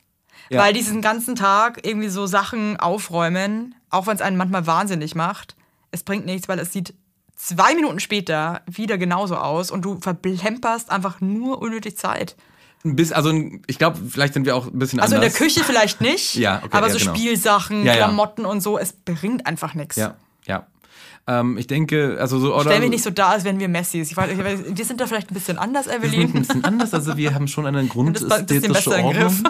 Ja. Weil diesen ganzen Tag irgendwie so Sachen aufräumen, auch wenn es einen manchmal wahnsinnig macht, es bringt nichts, weil es sieht zwei Minuten später wieder genauso aus und du verplemperst einfach nur unnötig Zeit. Ein bisschen, also ich glaube, vielleicht sind wir auch ein bisschen Also in anders. der Küche vielleicht nicht, Ja, okay, aber ja, so genau. Spielsachen, Ja. Klamotten und so, es bringt einfach nichts. Ja, ja. Ähm, ich denke, also so oder Stell mich nicht so da, als wären wir Messis. Ich weiß, ich weiß, wir sind da vielleicht ein bisschen anders, Wir sind ein Evelyn. bisschen anders, also wir haben schon eine das ein bisschen besser im Ordnung. Griff.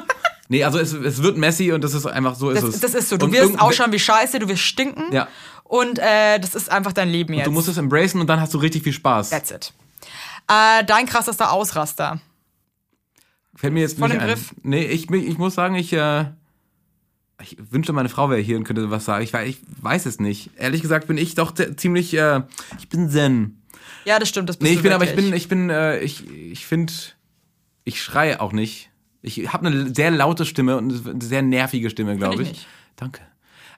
Nee, also es, es wird messy und das ist einfach so ist Das, es. das ist so. Du Und wirst ausschauen wie Scheiße, du wirst stinken. Ja. Und äh, das ist einfach dein Leben jetzt. Du musst es embracen und dann hast du richtig viel Spaß. That's it. Äh, dein krassester Ausraster. Fällt mir jetzt Voll nicht im ein. Griff. Nee, ich, ich muss sagen, ich, äh, ich wünschte, meine Frau wäre hier und könnte was sagen. Ich, ich weiß es nicht. Ehrlich gesagt bin ich doch ziemlich, äh, ich bin zen. Ja, das stimmt. Das bist Nee, ich bin, aber ich wirklich. bin, ich bin, äh, ich, ich finde, ich schreie auch nicht. Ich habe eine sehr laute Stimme und eine sehr nervige Stimme, glaube ich ich. Danke.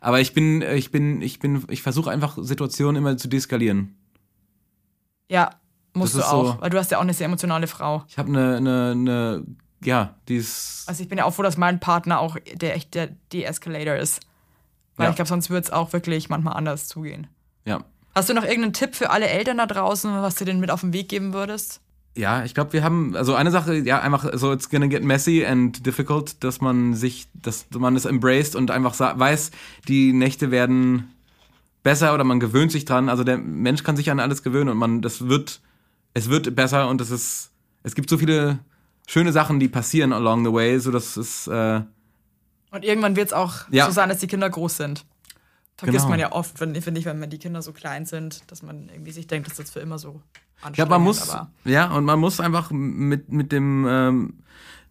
Aber ich bin, ich bin, ich bin, ich versuche einfach Situationen immer zu deeskalieren. Ja, musst Das du auch, so- weil du hast ja auch eine sehr emotionale Frau. Ich habe eine, eine, eine, ja, die ist, Also ich bin ja auch froh, dass mein Partner auch der echt der De-Escalator ist. Weil Ja. ich glaube, sonst würde es auch wirklich manchmal anders zugehen. ja. Hast du noch irgendeinen Tipp für alle Eltern da draußen, was du denen mit auf den Weg geben würdest? Ja, ich glaube, wir haben, also eine Sache, ja, einfach so, it's gonna get messy and difficult, dass man sich, dass man es embraced und einfach weiß, die Nächte werden besser oder man gewöhnt sich dran. Also der Mensch kann sich an alles gewöhnen und man, das wird, es wird besser und es ist, es gibt so viele schöne Sachen, die passieren along the way, so dass es, äh, Und irgendwann wird es auch Ja. so sein, dass die Kinder groß sind. Vergisst Genau. man ja oft, finde find ich, wenn die Kinder so klein sind, dass man irgendwie sich denkt, dass das für immer so Ja, man muss, aber ja, und man muss einfach mit, mit dem, ähm,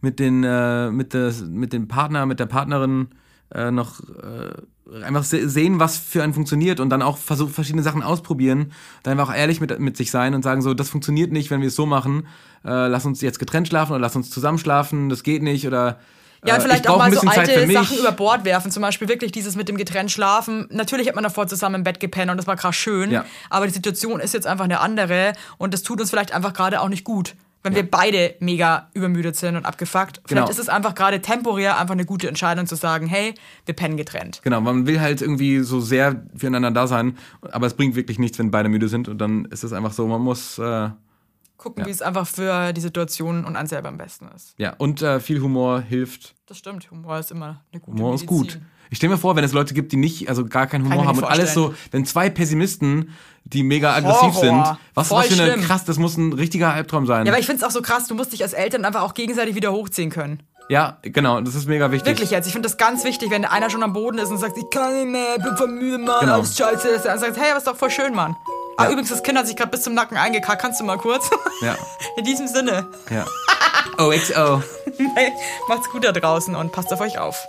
mit den, äh, mit der, mit dem Partner, mit der Partnerin äh, noch äh, einfach se sehen, was für einen funktioniert und dann auch versuchen, verschiedene Sachen ausprobieren. Dann einfach auch ehrlich mit, mit sich sein und sagen so, das funktioniert nicht, wenn wir es so machen. Äh, lass uns jetzt getrennt schlafen oder lass uns zusammen schlafen, das geht nicht oder Ja, äh, und vielleicht ich auch mal so alte. Sachen über Bord werfen. Zum Beispiel wirklich dieses mit dem getrennt schlafen. Natürlich hat man davor zusammen im Bett gepennt und das war krass schön. Ja. Aber die Situation ist jetzt einfach eine andere und das tut uns vielleicht einfach gerade auch nicht gut. Wenn wir beide mega übermüdet sind und abgefuckt. Vielleicht Genau. ist es einfach gerade temporär einfach eine gute Entscheidung zu sagen, hey, wir pennen getrennt. Genau, man will halt irgendwie so sehr füreinander da sein, aber es bringt wirklich nichts, wenn beide müde sind und dann ist es einfach so, man muss äh, Gucken, wie es einfach für die Situation und einen selber am besten ist. Ja, und äh, viel Humor hilft. Das stimmt, Humor ist immer eine gute Humor ist Medizin. gut. Ich stelle mir vor, wenn es Leute gibt, die nicht, also gar keinen Humor haben und alles so, wenn zwei Pessimisten, die mega aggressiv Horror. sind, was, Voll was für eine krass, das muss ein richtiger Albtraum sein. Ja, aber ich finde es auch so krass, du musst dich als Eltern einfach auch gegenseitig wieder hochziehen können. ja, genau, das ist mega wichtig. Wirklich jetzt. Ich finde das ganz wichtig, wenn einer schon am Boden ist und sagt, ich kann nicht mehr, ich bin voll müde, Mann, Genau. alles scheiße. Dass er dann sagt, hey, aber ist doch voll schön, Mann. Ah, übrigens, das Kind hat sich gerade bis zum Nacken eingekackt. Kannst du mal kurz? Ja, In diesem Sinne, ja. OXO. macht's gut da draußen und passt auf euch auf.